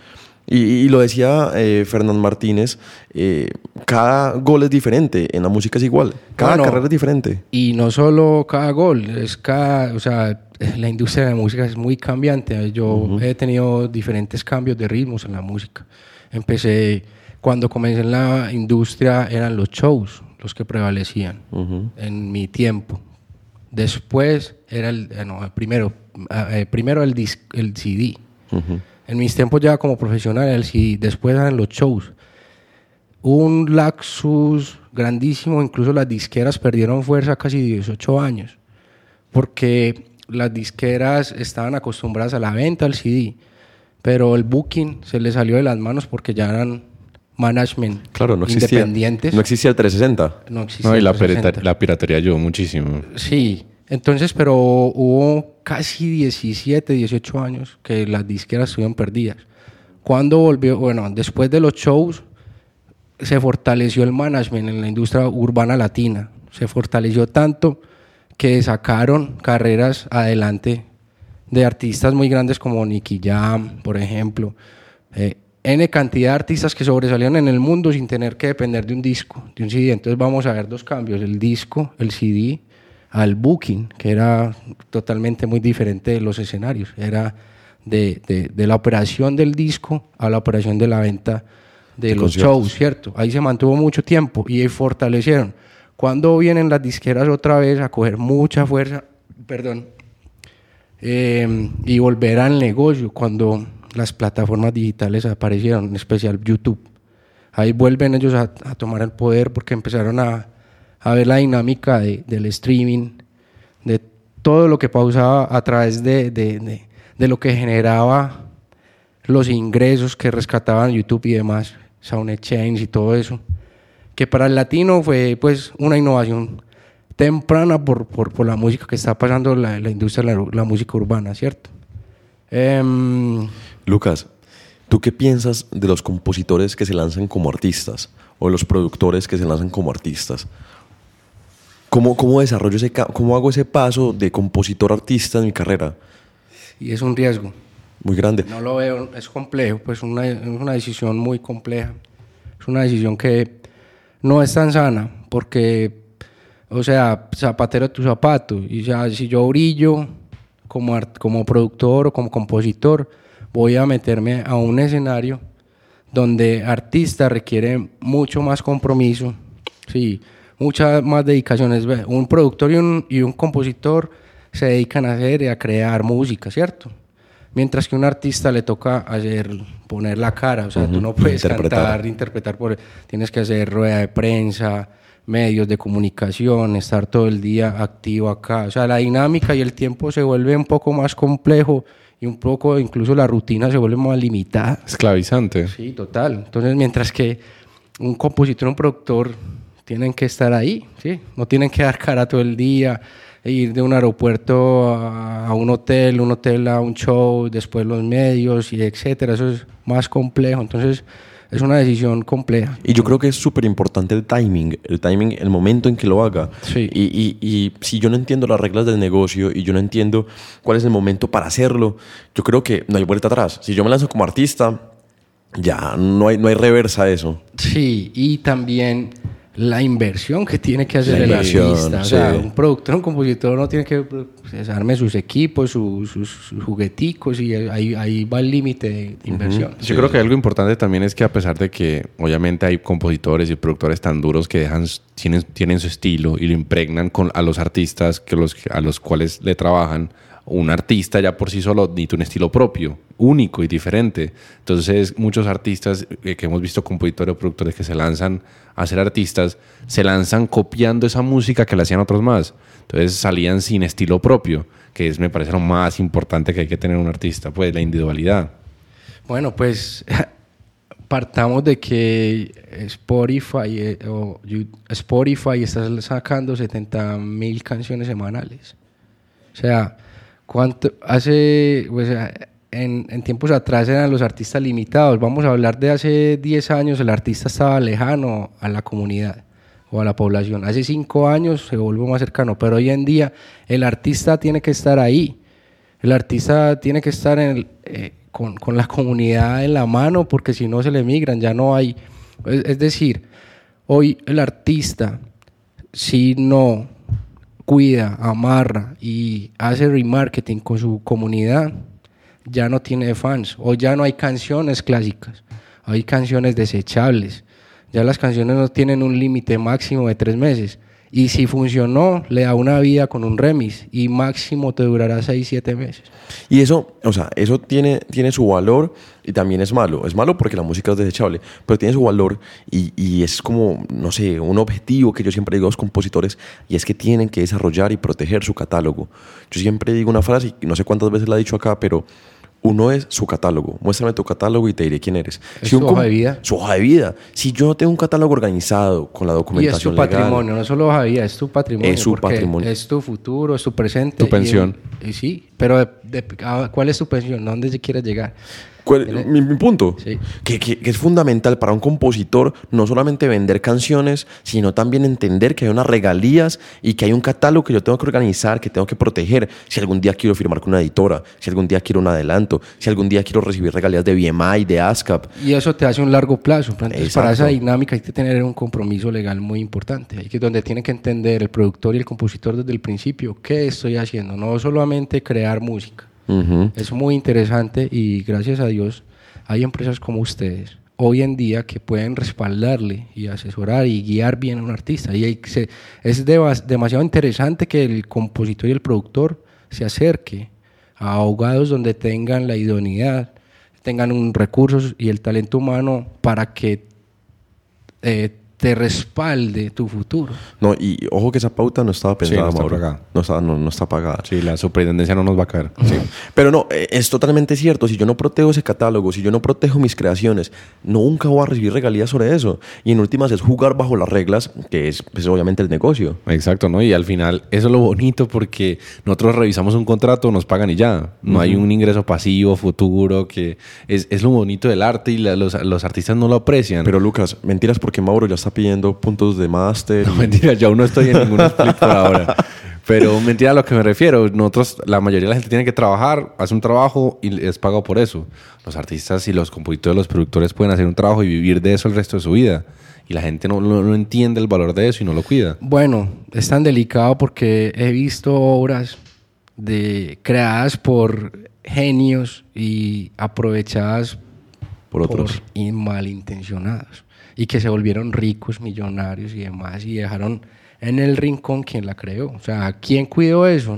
Y, lo decía eh, Fernán Martínez, eh, cada gol es diferente, en la música es igual, cada carrera es diferente. Y no solo cada gol, es cada, o sea, (laughs) la industria de la música es muy cambiante. Yo he tenido diferentes cambios de ritmos en la música. Empecé, cuando comencé en la industria eran los shows los que prevalecían en mi tiempo. Después era el, eh, no, primero, eh, primero el, el CD. En mis tiempos ya como profesional el CD, después eran los shows. Un laxus grandísimo, incluso las disqueras perdieron fuerza casi 18 años, porque las disqueras estaban acostumbradas a la venta del CD pero el booking se le salió de las manos porque ya eran management claro, no existía, independientes. No existía el 360. No existía. No, y la, la piratería ayudó muchísimo. Sí, entonces, pero hubo casi 17, 18 años que las disqueras estuvieron perdidas. Cuando volvió, bueno, después de los shows, se fortaleció el management en la industria urbana latina. Se fortaleció tanto que sacaron carreras adelante de artistas muy grandes como Nicky Jam, por ejemplo. Eh, N cantidad de artistas que sobresalían en el mundo sin tener que depender de un disco, de un CD. Entonces vamos a ver dos cambios, el disco, el CD, al booking, que era totalmente muy diferente de los escenarios. Era de, de, la operación del disco a la operación de la venta de, los shows, ¿cierto? Ahí se mantuvo mucho tiempo y ahí fortalecieron. Cuando vienen las disqueras otra vez a coger mucha fuerza, perdón, eh, y volver al negocio cuando las plataformas digitales aparecieron, en especial YouTube. Ahí vuelven ellos a, tomar el poder porque empezaron a, a ver la dinámica de, del streaming, de todo lo que pausaba a través de, de, de, de lo que generaba los ingresos que rescataban YouTube y demás, Sound Exchange y todo eso, que para el latino fue pues una innovación temprana por, por, por la música que está pasando la, la industria de la, la música urbana, ¿cierto? Em, Lucas, ¿tú qué piensas de los compositores que se lanzan como artistas o de los productores que se lanzan como artistas? ¿Cómo, cómo desarrollo ese, cómo hago ese paso de compositor a artista en mi carrera? y es un riesgo. Muy grande. No lo veo, es complejo, pues una, es una decisión muy compleja. Es una decisión que no es tan sana, porque, o sea, zapatero a tu zapato. Y ya, si yo brillo como, como productor o como compositor, voy a meterme a un escenario donde artista requiere mucho más compromiso, sí, mucha más dedicaciones. Un productor y un, y un compositor se dedican a hacer y a crear música, ¿cierto? Mientras que un artista le toca hacer, poner la cara, o sea, tú no puedes interpretar. cantar, interpretar, por, tienes que hacer rueda de prensa, medios de comunicación, estar todo el día activo acá. O sea, la dinámica y el tiempo se vuelve un poco más complejo y un poco, incluso la rutina se vuelve más limitada. Esclavizante. Sí, total. Entonces, mientras que un compositor un productor tienen que estar ahí, ¿sí? No tienen que dar cara todo el día, e ir de un aeropuerto a un hotel, un hotel a un show, después los medios y etcétera. Eso es más complejo. Entonces, es una decisión compleja. Y yo creo que es súper importante el timing, el timing, el momento en que lo haga. Sí. Y, y- y si yo no entiendo las reglas del negocio y yo no entiendo cuál es el momento para hacerlo, yo creo que no hay vuelta atrás. Si yo me lanzo como artista, ya no hay, no hay reversa a eso. Sí, y también la inversión que tiene que hacer el artista. O sea, sí. un productor, un compositor no tiene que pues, arme sus equipos, sus, sus- sus jugueticos y ahí, ahí va el límite de inversión. Yo creo que algo importante también es que a pesar de que obviamente hay compositores y productores tan duros que dejan, tienen, tienen su estilo y lo impregnan con, a los artistas que los, a los cuales le trabajan, un artista ya por sí solo necesita un estilo propio, único y diferente. Entonces muchos artistas eh, que hemos visto compositores o productores que se lanzan a ser artistas, se lanzan copiando esa música que le hacían otros más. Entonces salían sin estilo propio, que es me parece lo más importante que hay que tener un artista, pues la individualidad. Bueno, pues (laughs) partamos de que Spotify, eh, o Spotify está sacando 70 mil canciones semanales. O sea, ¿cuánto hace, pues, en, en tiempos atrás eran los artistas limitados? Vamos a hablar de hace 10 años, el artista estaba lejano a la comunidad o a la población. Hace 5 años se volvió más cercano, pero hoy en día el artista tiene que estar ahí. El artista tiene que estar en el- eh, con, con la comunidad en la mano porque si no se le migran, ya no hay. Es, es decir, hoy el artista, si no cuida, amarra y hace remarketing con su comunidad, ya no tiene fans. O ya no hay canciones clásicas, hay canciones desechables. Ya las canciones no tienen un límite máximo de tres meses. Y si funcionó, le da una vida con un remix y máximo te durará seis, siete meses. Y eso, o sea, eso tiene, tiene su valor y también es malo. Es malo porque la música es desechable, pero tiene su valor y, y es como, no sé, un objetivo que yo siempre digo a los compositores y es que tienen que desarrollar y proteger su catálogo. Yo siempre digo una frase, y no sé cuántas veces la he dicho acá, pero uno es su catálogo. Muéstrame tu catálogo y te diré quién eres. Es un su hoja de vida. Su hoja de vida. Si yo no tengo un catálogo organizado con la Y es tu documentación legal, patrimonio, no solo hoja de vida, es tu patrimonio. Es su patrimonio. Es tu futuro, es tu presente. Tu pensión. y sí, pero de- de- ah, ¿cuál es tu pensión? ¿Dónde quieres llegar? ¿Cuál- mi, mi punto, Sí. que, que- que es fundamental para un compositor no solamente vender canciones, sino también entender que hay unas regalías y que hay un catálogo que yo tengo que organizar, que tengo que proteger. Si algún día quiero firmar con una editora, si algún día quiero un adelanto, si algún día quiero recibir regalías de BMI, de ASCAP. Y eso te hace un largo plazo. Entonces, para esa dinámica hay que tener un compromiso legal muy importante. Hay que donde tiene que entender el productor y el compositor desde el principio qué estoy haciendo, no solamente crear música. Es muy interesante y gracias a Dios hay empresas como ustedes hoy en día que pueden respaldarle y asesorar y guiar bien a un artista. Y se- es demasiado interesante que el compositor y el productor se acerque a abogados donde tengan la idoneidad, tengan un recursos y el talento humano para que eh, te respalde tu futuro. No, y ojo que esa pauta no estaba pensada, no está Mauro. pagada. No está, no, no está pagada. Sí, la superintendencia no nos va a caer. Sí. Pero no, eh, es totalmente cierto. Si yo no protejo ese catálogo, si yo no protejo mis creaciones, nunca voy a recibir regalías sobre eso. Y en últimas es jugar bajo las reglas, que es pues, obviamente el negocio. Exacto, ¿no? Y al final, eso es lo bonito porque nosotros revisamos un contrato, nos pagan y ya. No hay un ingreso pasivo, futuro, que es, es lo bonito del arte y la- los, los artistas no lo aprecian. Pero Lucas, mentiras porque Mauro ya está pidiendo puntos de máster. No, y- mentira, yo aún no estoy en ningún split por ahora. Pero mentira a lo que me refiero. Nosotros, la mayoría de la gente tiene que trabajar, hace un trabajo y es pagado por eso. Los artistas y los compositores, los productores pueden hacer un trabajo y vivir de eso el resto de su vida. Y la gente no, no- no entiende el valor de eso y no lo cuida. Bueno, es tan delicado porque he visto obras de, creadas por genios y aprovechadas Por otros. y malintencionados. Y que se volvieron ricos, millonarios y demás y dejaron en el rincón quien la creó. O sea, ¿quién cuidó eso?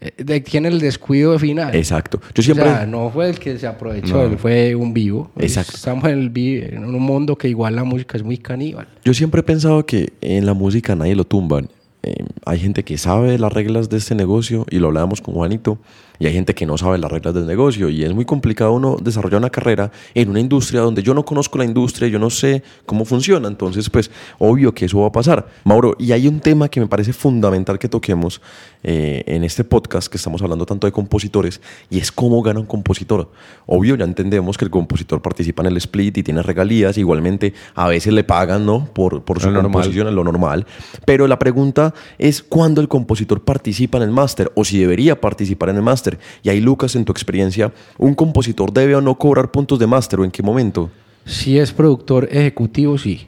Eh, ¿De quién el descuido final? Exacto. Yo siempre... O sea, no fue el que se aprovechó, él fue un vivo. Exacto. Estamos en, el vi- en un mundo que igual la música es muy caníbal. Yo siempre he pensado que en la música nadie lo tumban. Eh, hay gente que sabe las reglas de este negocio y lo hablábamos con Juanito y hay gente que no sabe las reglas del negocio y es muy complicado uno desarrollar una carrera en una industria donde yo no conozco la industria, yo no sé cómo funciona, entonces pues obvio que eso va a pasar. Mauro, y hay un tema que me parece fundamental que toquemos eh, en este podcast que estamos hablando tanto de compositores y es cómo gana un compositor. Obvio, ya entendemos que el compositor participa en el split y tiene regalías, igualmente a veces le pagan, ¿no? Por, por su Lo normal. composición, en lo normal. Pero la pregunta es cuándo el compositor participa en el máster o si debería participar en el máster. Y ahí, Lucas, en tu experiencia, ¿un compositor debe o no cobrar puntos de máster o en qué momento? Si es productor ejecutivo, sí.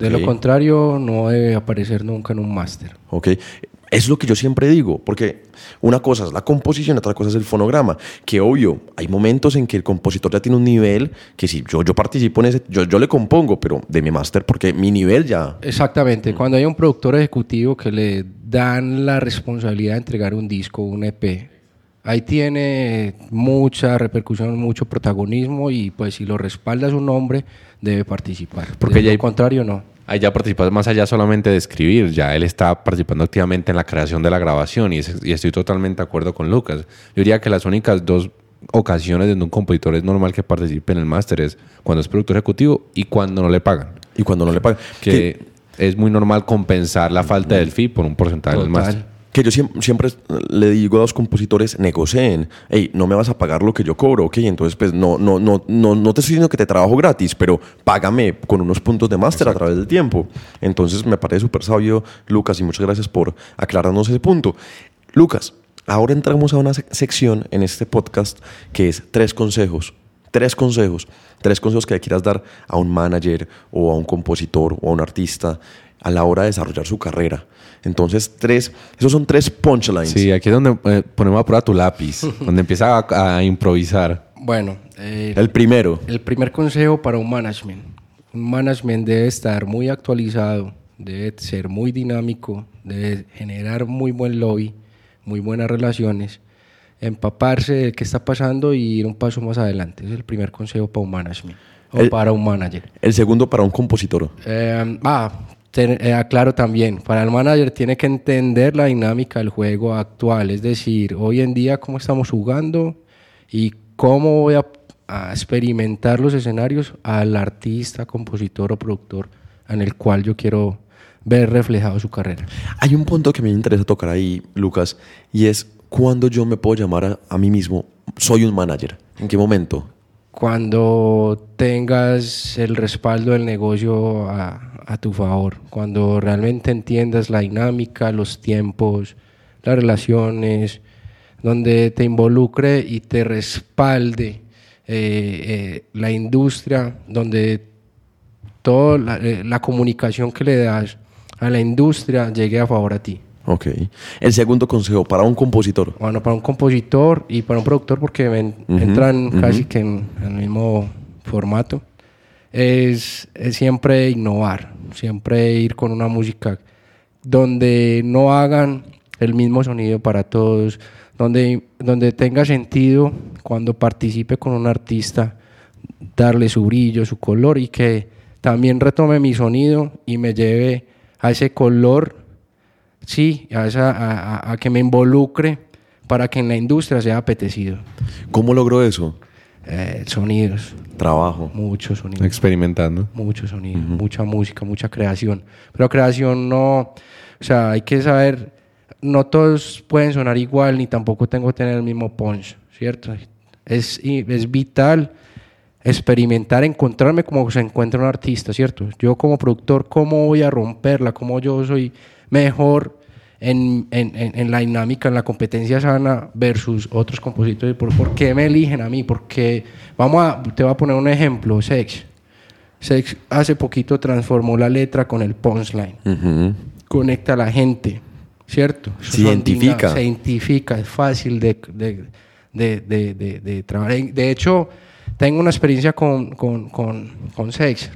De lo contrario, no debe aparecer nunca en un máster. ¿Ok? Es lo que yo siempre digo, porque una cosa es la composición, otra cosa es el fonograma, que obvio, hay momentos en que el compositor ya tiene un nivel que si yo, yo participo en ese, yo, yo le compongo, pero de mi máster, porque mi nivel ya... Exactamente. Cuando hay un productor ejecutivo que le dan la responsabilidad de entregar un disco, un EP, ahí tiene mucha repercusión, mucho protagonismo y pues si lo respalda su nombre, debe participar. Porque de ya lo hay- contrario, no. Ahí ya participas más allá solamente de escribir, ya él está participando activamente en la creación de la grabación y, es- y estoy totalmente de acuerdo con Lucas. Yo diría que las únicas dos ocasiones donde un compositor es normal que participe en el máster es cuando es productor ejecutivo y cuando no le pagan. Y cuando no le pagan. Que es muy normal compensar la falta del fee por un porcentaje del Total. máster. Que yo siempre, siempre le digo a los compositores, negocien. Hey, no me vas a pagar lo que yo cobro, ok. Entonces, pues no, no, no, no, no te estoy diciendo que te trabajo gratis, pero págame con unos puntos de máster a través del tiempo. Entonces, me parece súper sabio, Lucas, y muchas gracias por aclararnos ese punto. Lucas, ahora entramos a una sec- sección en este podcast que es tres consejos. Tres consejos. Tres consejos que le quieras dar a un manager o a un compositor o a un artista a la hora de desarrollar su carrera. Entonces, tres, esos son tres punchlines. Sí, aquí es donde eh, ponemos a prueba tu lápiz, (laughs) donde empieza a, a improvisar. Bueno, eh, El primero, El primer consejo para un management. Un management debe estar muy actualizado, debe ser muy dinámico, debe generar muy buen lobby, muy buenas relaciones, empaparse de qué está pasando y ir un paso más adelante. Ese es el primer consejo para un management o El- para un manager. el segundo para un compositor. Eh, ah, te- eh, aclaro también, para el manager tiene que entender la dinámica del juego actual, es decir, hoy en día cómo estamos jugando y cómo voy a, experimentar los escenarios al artista, compositor o productor en el cual yo quiero ver reflejado su carrera. Hay un punto que me interesa tocar ahí, Lucas, y es cuando yo me puedo llamar a, a mí mismo, soy un manager. ¿En qué momento? Cuando tengas el respaldo del negocio a, tu favor, cuando realmente entiendas la dinámica, los tiempos, las relaciones, donde te involucre y te respalde eh, eh, la industria, donde toda la, eh, la comunicación que le das a la industria llegue a favor a ti. Ok. El segundo consejo para un compositor. Bueno, para un compositor y para un productor, porque entran casi que en, en el mismo formato, es, es siempre innovar, siempre ir con una música donde no hagan el mismo sonido para todos, donde, donde tenga sentido cuando participe con un artista, darle su brillo, su color y que también retome mi sonido y me lleve a ese color, sí, a, esa, a, que me involucre para que en la industria sea apetecido. ¿Cómo logró eso? Eh, sonidos, Trabajo. muchos sonidos. Experimentando. Mucho sonido, mucha música, mucha creación. Pero creación no, o sea, hay que saber, no todos pueden sonar igual, ni tampoco tengo que tener el mismo punch, ¿cierto? Es, es vital experimentar, encontrarme como se encuentra un artista, ¿cierto? Yo como productor, ¿cómo voy a romperla? ¿Cómo yo soy mejor en, en- en- la dinámica, en la competencia sana versus otros compositores? ¿Por, por qué me eligen a mí? Porque, vamos a, te voy a poner un ejemplo, Sex. Sex hace poquito transformó la letra con el punchline. Ujú. Conecta a la gente, ¿cierto? Se identifica. Se identifica, es fácil de, de, de- de trabajar. De hecho, tengo una experiencia con, con, con, con Sex.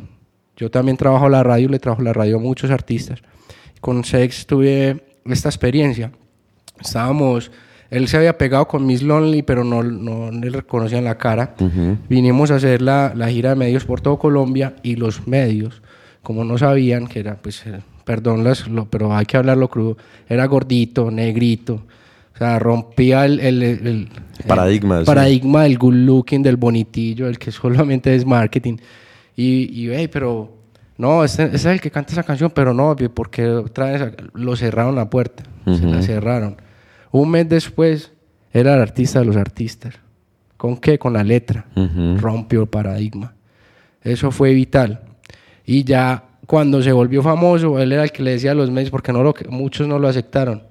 Yo también trabajo la radio, le trabajo la radio a muchos artistas. Con Sex tuve esta experiencia. Estábamos, él se había pegado con Miss Lonely, pero no, no le reconocían la cara. Vinimos a hacer la, la gira de medios por todo Colombia y los medios, como no sabían que era, pues, eh, perdón, las- lo- pero hay que hablarlo crudo, era gordito, negrito. O sea, rompía el, el- el- el- Paradigma, el sí. paradigma del good looking, del bonitillo, el que solamente es marketing. Y, y hey, pero no, ese, ese es el que canta esa canción, pero no, ¿por qué otra vez lo cerraron la puerta? Se la cerraron. Un mes después era el artista de los artistas. ¿Con qué? Con la letra. Rompió el paradigma. Eso fue vital. Y ya cuando se volvió famoso, él era el que le decía a los medios, porque no lo, muchos no lo aceptaron.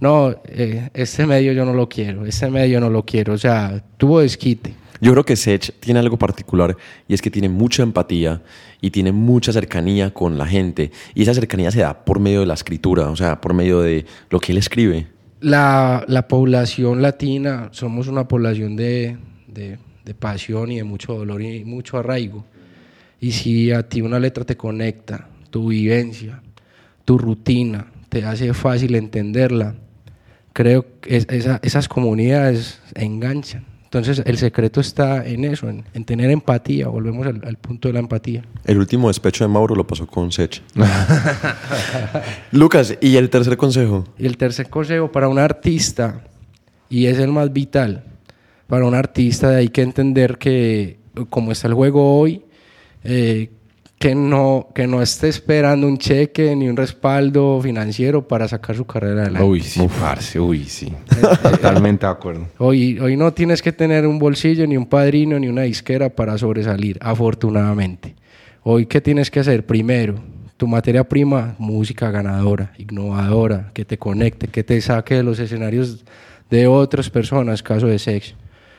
No, eh, este medio yo no lo quiero, este medio no lo quiero. O sea, tuvo desquite. Yo creo que Sech tiene algo particular y es que tiene mucha empatía y tiene mucha cercanía con la gente. Y esa cercanía se da por medio de la escritura, o sea, por medio de lo que él escribe. La, la población latina, somos una población de, de- pasión y de mucho dolor y mucho arraigo. Y si a ti una letra te conecta, tu vivencia, tu rutina, te hace fácil entenderla, creo que es- esa- esas comunidades enganchan. Entonces el secreto está en eso, en, en tener empatía. Volvemos al, al punto de la empatía. El último despecho de Mauro lo pasó con Sech. (laughs) Lucas, ¿y el tercer consejo? Y el tercer consejo para un artista, y es el más vital, para un artista hay que entender que como está el juego hoy, eh, que, no, que no esté esperando un cheque ni un respaldo financiero para sacar su carrera adelante. Uy, sí, parce, uy, sí. Totalmente de acuerdo. Hoy, hoy no tienes que tener un bolsillo, ni un padrino, ni una disquera para sobresalir, afortunadamente. Hoy, ¿qué tienes que hacer? Primero, tu materia prima, música ganadora, innovadora, que te conecte, que te saque de los escenarios de otras personas, caso de sexo.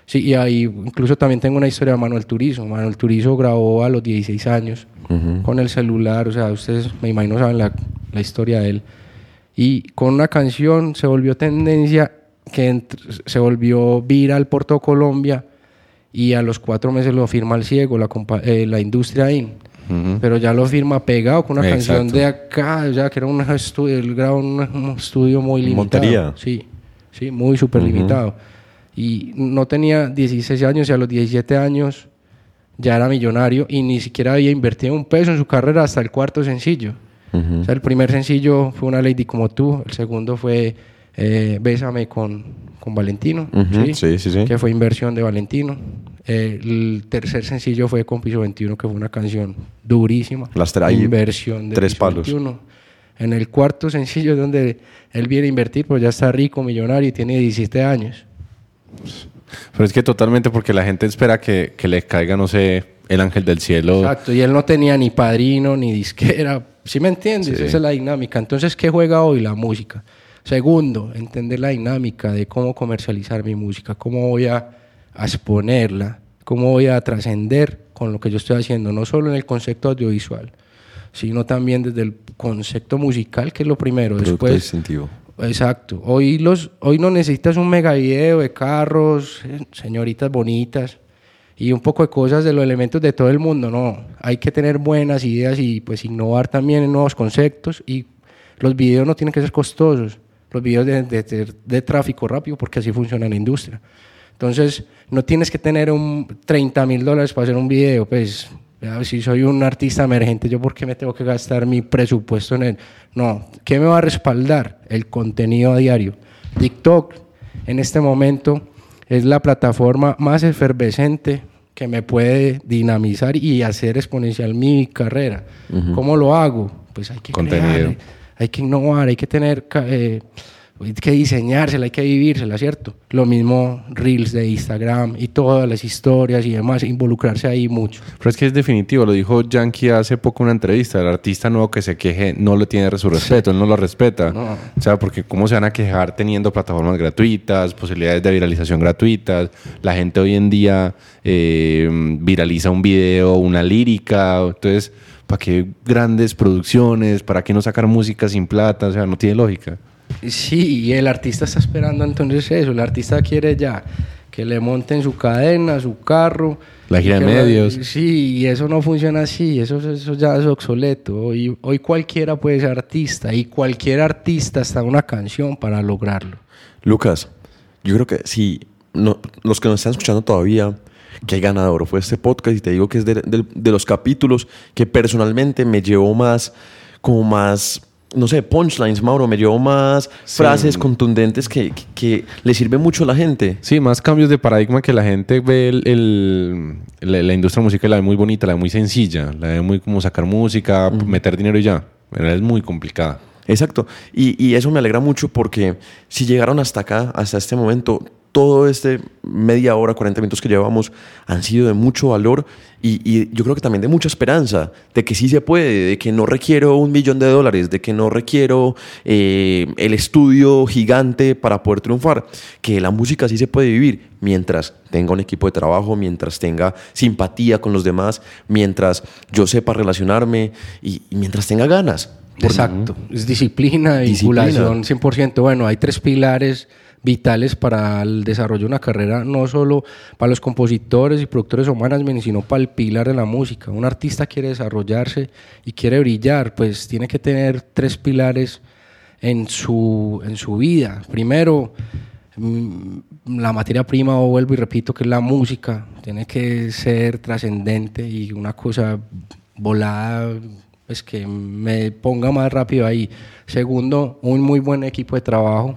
Sí, y ahí incluso también tengo una historia de Manuel Turizo. Manuel Turizo grabó a los 16 años con el celular, o sea, ustedes me imagino saben la, la historia de él. Y con una canción se volvió tendencia que se volvió viral por todo Colombia y a los cuatro meses lo firma el ciego, la, eh, la industria IN. Pero ya lo firma pegado con una canción de acá, ya que era un estudio, él grabó un, un estudio muy limitado. Montería. Sí, sí, muy súper limitado. Y no tenía 16 años y a los 17 años ya era millonario y ni siquiera había invertido un peso en su carrera hasta el cuarto sencillo. O sea, el primer sencillo fue Una Lady como tú, el segundo fue eh, Bésame con, con Valentino, sí, sí, sí. que fue inversión de Valentino. Eh, el tercer sencillo fue con Piso 21, que fue una canción durísima. Las inversión de tres Piso palos. 21. En el cuarto sencillo es donde él viene a invertir, pues ya está rico, millonario y tiene 17 años. Pero es que totalmente porque la gente espera que, que le caiga, no sé, el ángel del cielo. Exacto, y él no tenía ni padrino ni disquera. ¿Sí me entiendes? Sí. Esa es la dinámica. Entonces, ¿qué juega hoy la música? Segundo, entender la dinámica de cómo comercializar mi música, cómo voy a, a exponerla, cómo voy a trascender con lo que yo estoy haciendo, no solo en el concepto audiovisual, sino también desde el concepto musical, que es lo primero. Producto Después, distintivo. Exacto. Hoy, los, hoy no necesitas un mega video de carros, eh, señoritas bonitas y un poco de cosas de los elementos de todo el mundo. No, hay que tener buenas ideas y pues innovar también en nuevos conceptos y los videos no tienen que ser costosos. Los videos de, de- de- de tráfico rápido porque así funciona la industria. Entonces, no tienes que tener un 30 mil dólares para hacer un video, pues Ya, Si soy un artista emergente, ¿yo por qué me tengo que gastar mi presupuesto en él? No, ¿qué me va a respaldar? El contenido a diario. TikTok, en este momento, es la plataforma más efervescente que me puede dinamizar y hacer exponencial mi carrera. ¿Cómo lo hago? Pues hay que Contenido. crear, hay que innovar, hay que tener, eh, hay que diseñársela, hay que vivírsela, ¿cierto? Lo mismo Reels de Instagram y todas las historias y demás, involucrarse ahí mucho. Pero es que es definitivo, lo dijo Yankee hace poco en una entrevista. El artista nuevo que se queje no le tiene su respeto, él no lo respeta. No. O sea, porque cómo se van a quejar teniendo plataformas gratuitas, posibilidades de viralización gratuitas. La gente hoy en día eh, viraliza un video, una lírica. Entonces, ¿para qué grandes producciones? ¿Para qué no sacar música sin plata? O sea, no tiene lógica. Sí, y el artista está esperando entonces eso. El artista quiere ya que le monten su cadena, su carro. La gira de medios. Sí, y eso no funciona así. Eso, eso ya es obsoleto. Hoy, hoy cualquiera puede ser artista y cualquier artista está en una canción para lograrlo. Lucas, yo creo que si no, los que nos están escuchando todavía, que ganador fue este podcast y te digo que es de, de- de los capítulos que personalmente me llevó más, como más, no sé, punchlines, Mauro, me llevó más frases contundentes que, que, que le sirve mucho a la gente. Sí, más cambios de paradigma que la gente ve el, el- la, la industria musical la ve muy bonita, la ve muy sencilla, la ve muy como sacar música, meter dinero y ya. Pero es muy complicada. Exacto. Y, y eso me alegra mucho porque si llegaron hasta acá, hasta este momento, todo este media hora, 40 minutos que llevamos han sido de mucho valor y, y yo creo que también de mucha esperanza, de que sí se puede, de que no requiero un millón de dólares, de que no requiero eh, el estudio gigante para poder triunfar, que la música sí se puede vivir mientras tenga un equipo de trabajo, mientras tenga simpatía con los demás, mientras yo sepa relacionarme y- y mientras tenga ganas. Exacto. Es disciplina, Disciplina. vinculación 100%. Bueno, hay tres pilares vitales para el desarrollo de una carrera, no solo para los compositores y productores o management, sino para el pilar de la música. Un artista quiere desarrollarse y quiere brillar, pues tiene que tener tres pilares en su, en su vida. Primero, mm, la materia prima, o vuelvo y repito, que es la música, tiene que ser trascendente y una cosa volada, pues que me ponga más rápido ahí. Segundo, un muy buen equipo de trabajo,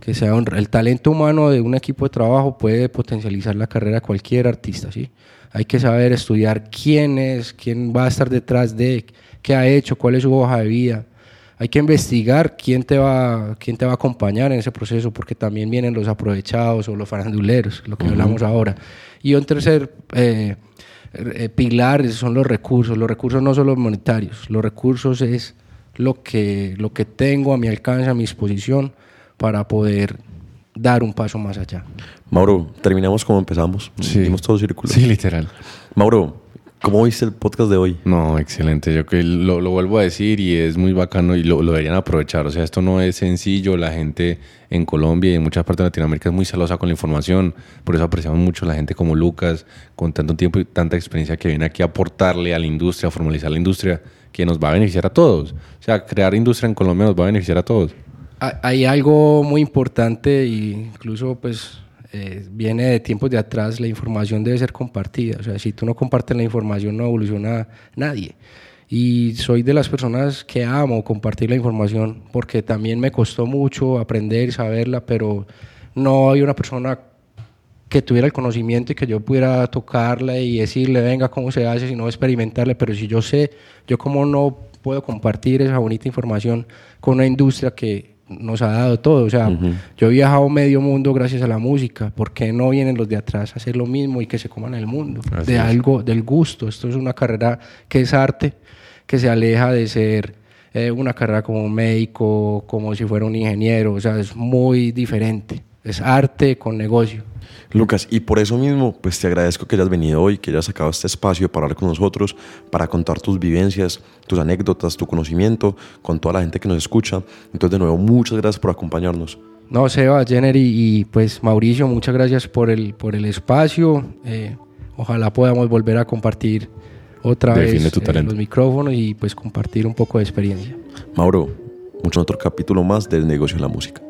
que sea un- el talento humano de un equipo de trabajo puede potencializar la carrera de cualquier artista, ¿sí? Hay que saber estudiar quién es, quién va a estar detrás de, qué ha hecho, cuál es su hoja de vida. Hay que investigar quién te va, quién te va a acompañar en ese proceso, porque también vienen los aprovechados o los faranduleros, lo que hablamos ahora. Y un tercer eh, eh, pilar son los recursos. Los recursos no son los monetarios, los recursos es lo que, lo que tengo a mi alcance, a mi disposición, para poder dar un paso más allá. Mauro, terminamos como empezamos. Dimos todo círculo. Sí, literal. Mauro, ¿cómo viste el podcast de hoy? No, excelente. Yo que lo, lo vuelvo a decir y es muy bacano y lo, lo deberían aprovechar. O sea, esto no es sencillo. La gente en Colombia y en muchas partes de Latinoamérica es muy celosa con la información. Por eso apreciamos mucho a la gente como Lucas, con tanto tiempo y tanta experiencia que viene aquí a aportarle a la industria, a formalizar la industria, que nos va a beneficiar a todos. O sea, crear industria en Colombia nos va a beneficiar a todos. Hay- Hay algo muy importante e incluso pues eh, viene de tiempos de atrás, la información debe ser compartida. O sea, si tú no compartes la información no evoluciona nadie. Y soy de las personas que amo compartir la información porque también me costó mucho aprender y saberla, pero no hay una persona que tuviera el conocimiento y que yo pudiera tocarla y decirle, venga, cómo se hace, sino experimentarle. Pero si yo sé, yo como no puedo compartir esa bonita información con una industria que nos ha dado todo. O sea, yo he viajado medio mundo gracias a la música. ¿Por qué no vienen los de atrás a hacer lo mismo y que se coman el mundo? Así de es. algo, del gusto. Esto es una carrera que es arte, que se aleja de ser eh, una carrera como un médico, como si fuera un ingeniero. O sea, es muy diferente. Es arte con negocio. Lucas, y por eso mismo, pues te agradezco que hayas venido hoy, que hayas sacado este espacio para hablar con nosotros, para contar tus vivencias, tus anécdotas, tu conocimiento con toda la gente que nos escucha. Entonces, de nuevo, muchas gracias por acompañarnos. No, Seba, Jenner y, y, pues Mauricio, muchas gracias por el, por el espacio. Eh, ojalá podamos volver a compartir otra Define vez eh, los micrófonos y pues compartir un poco de experiencia. Mauro, mucho otro capítulo más del negocio de la música.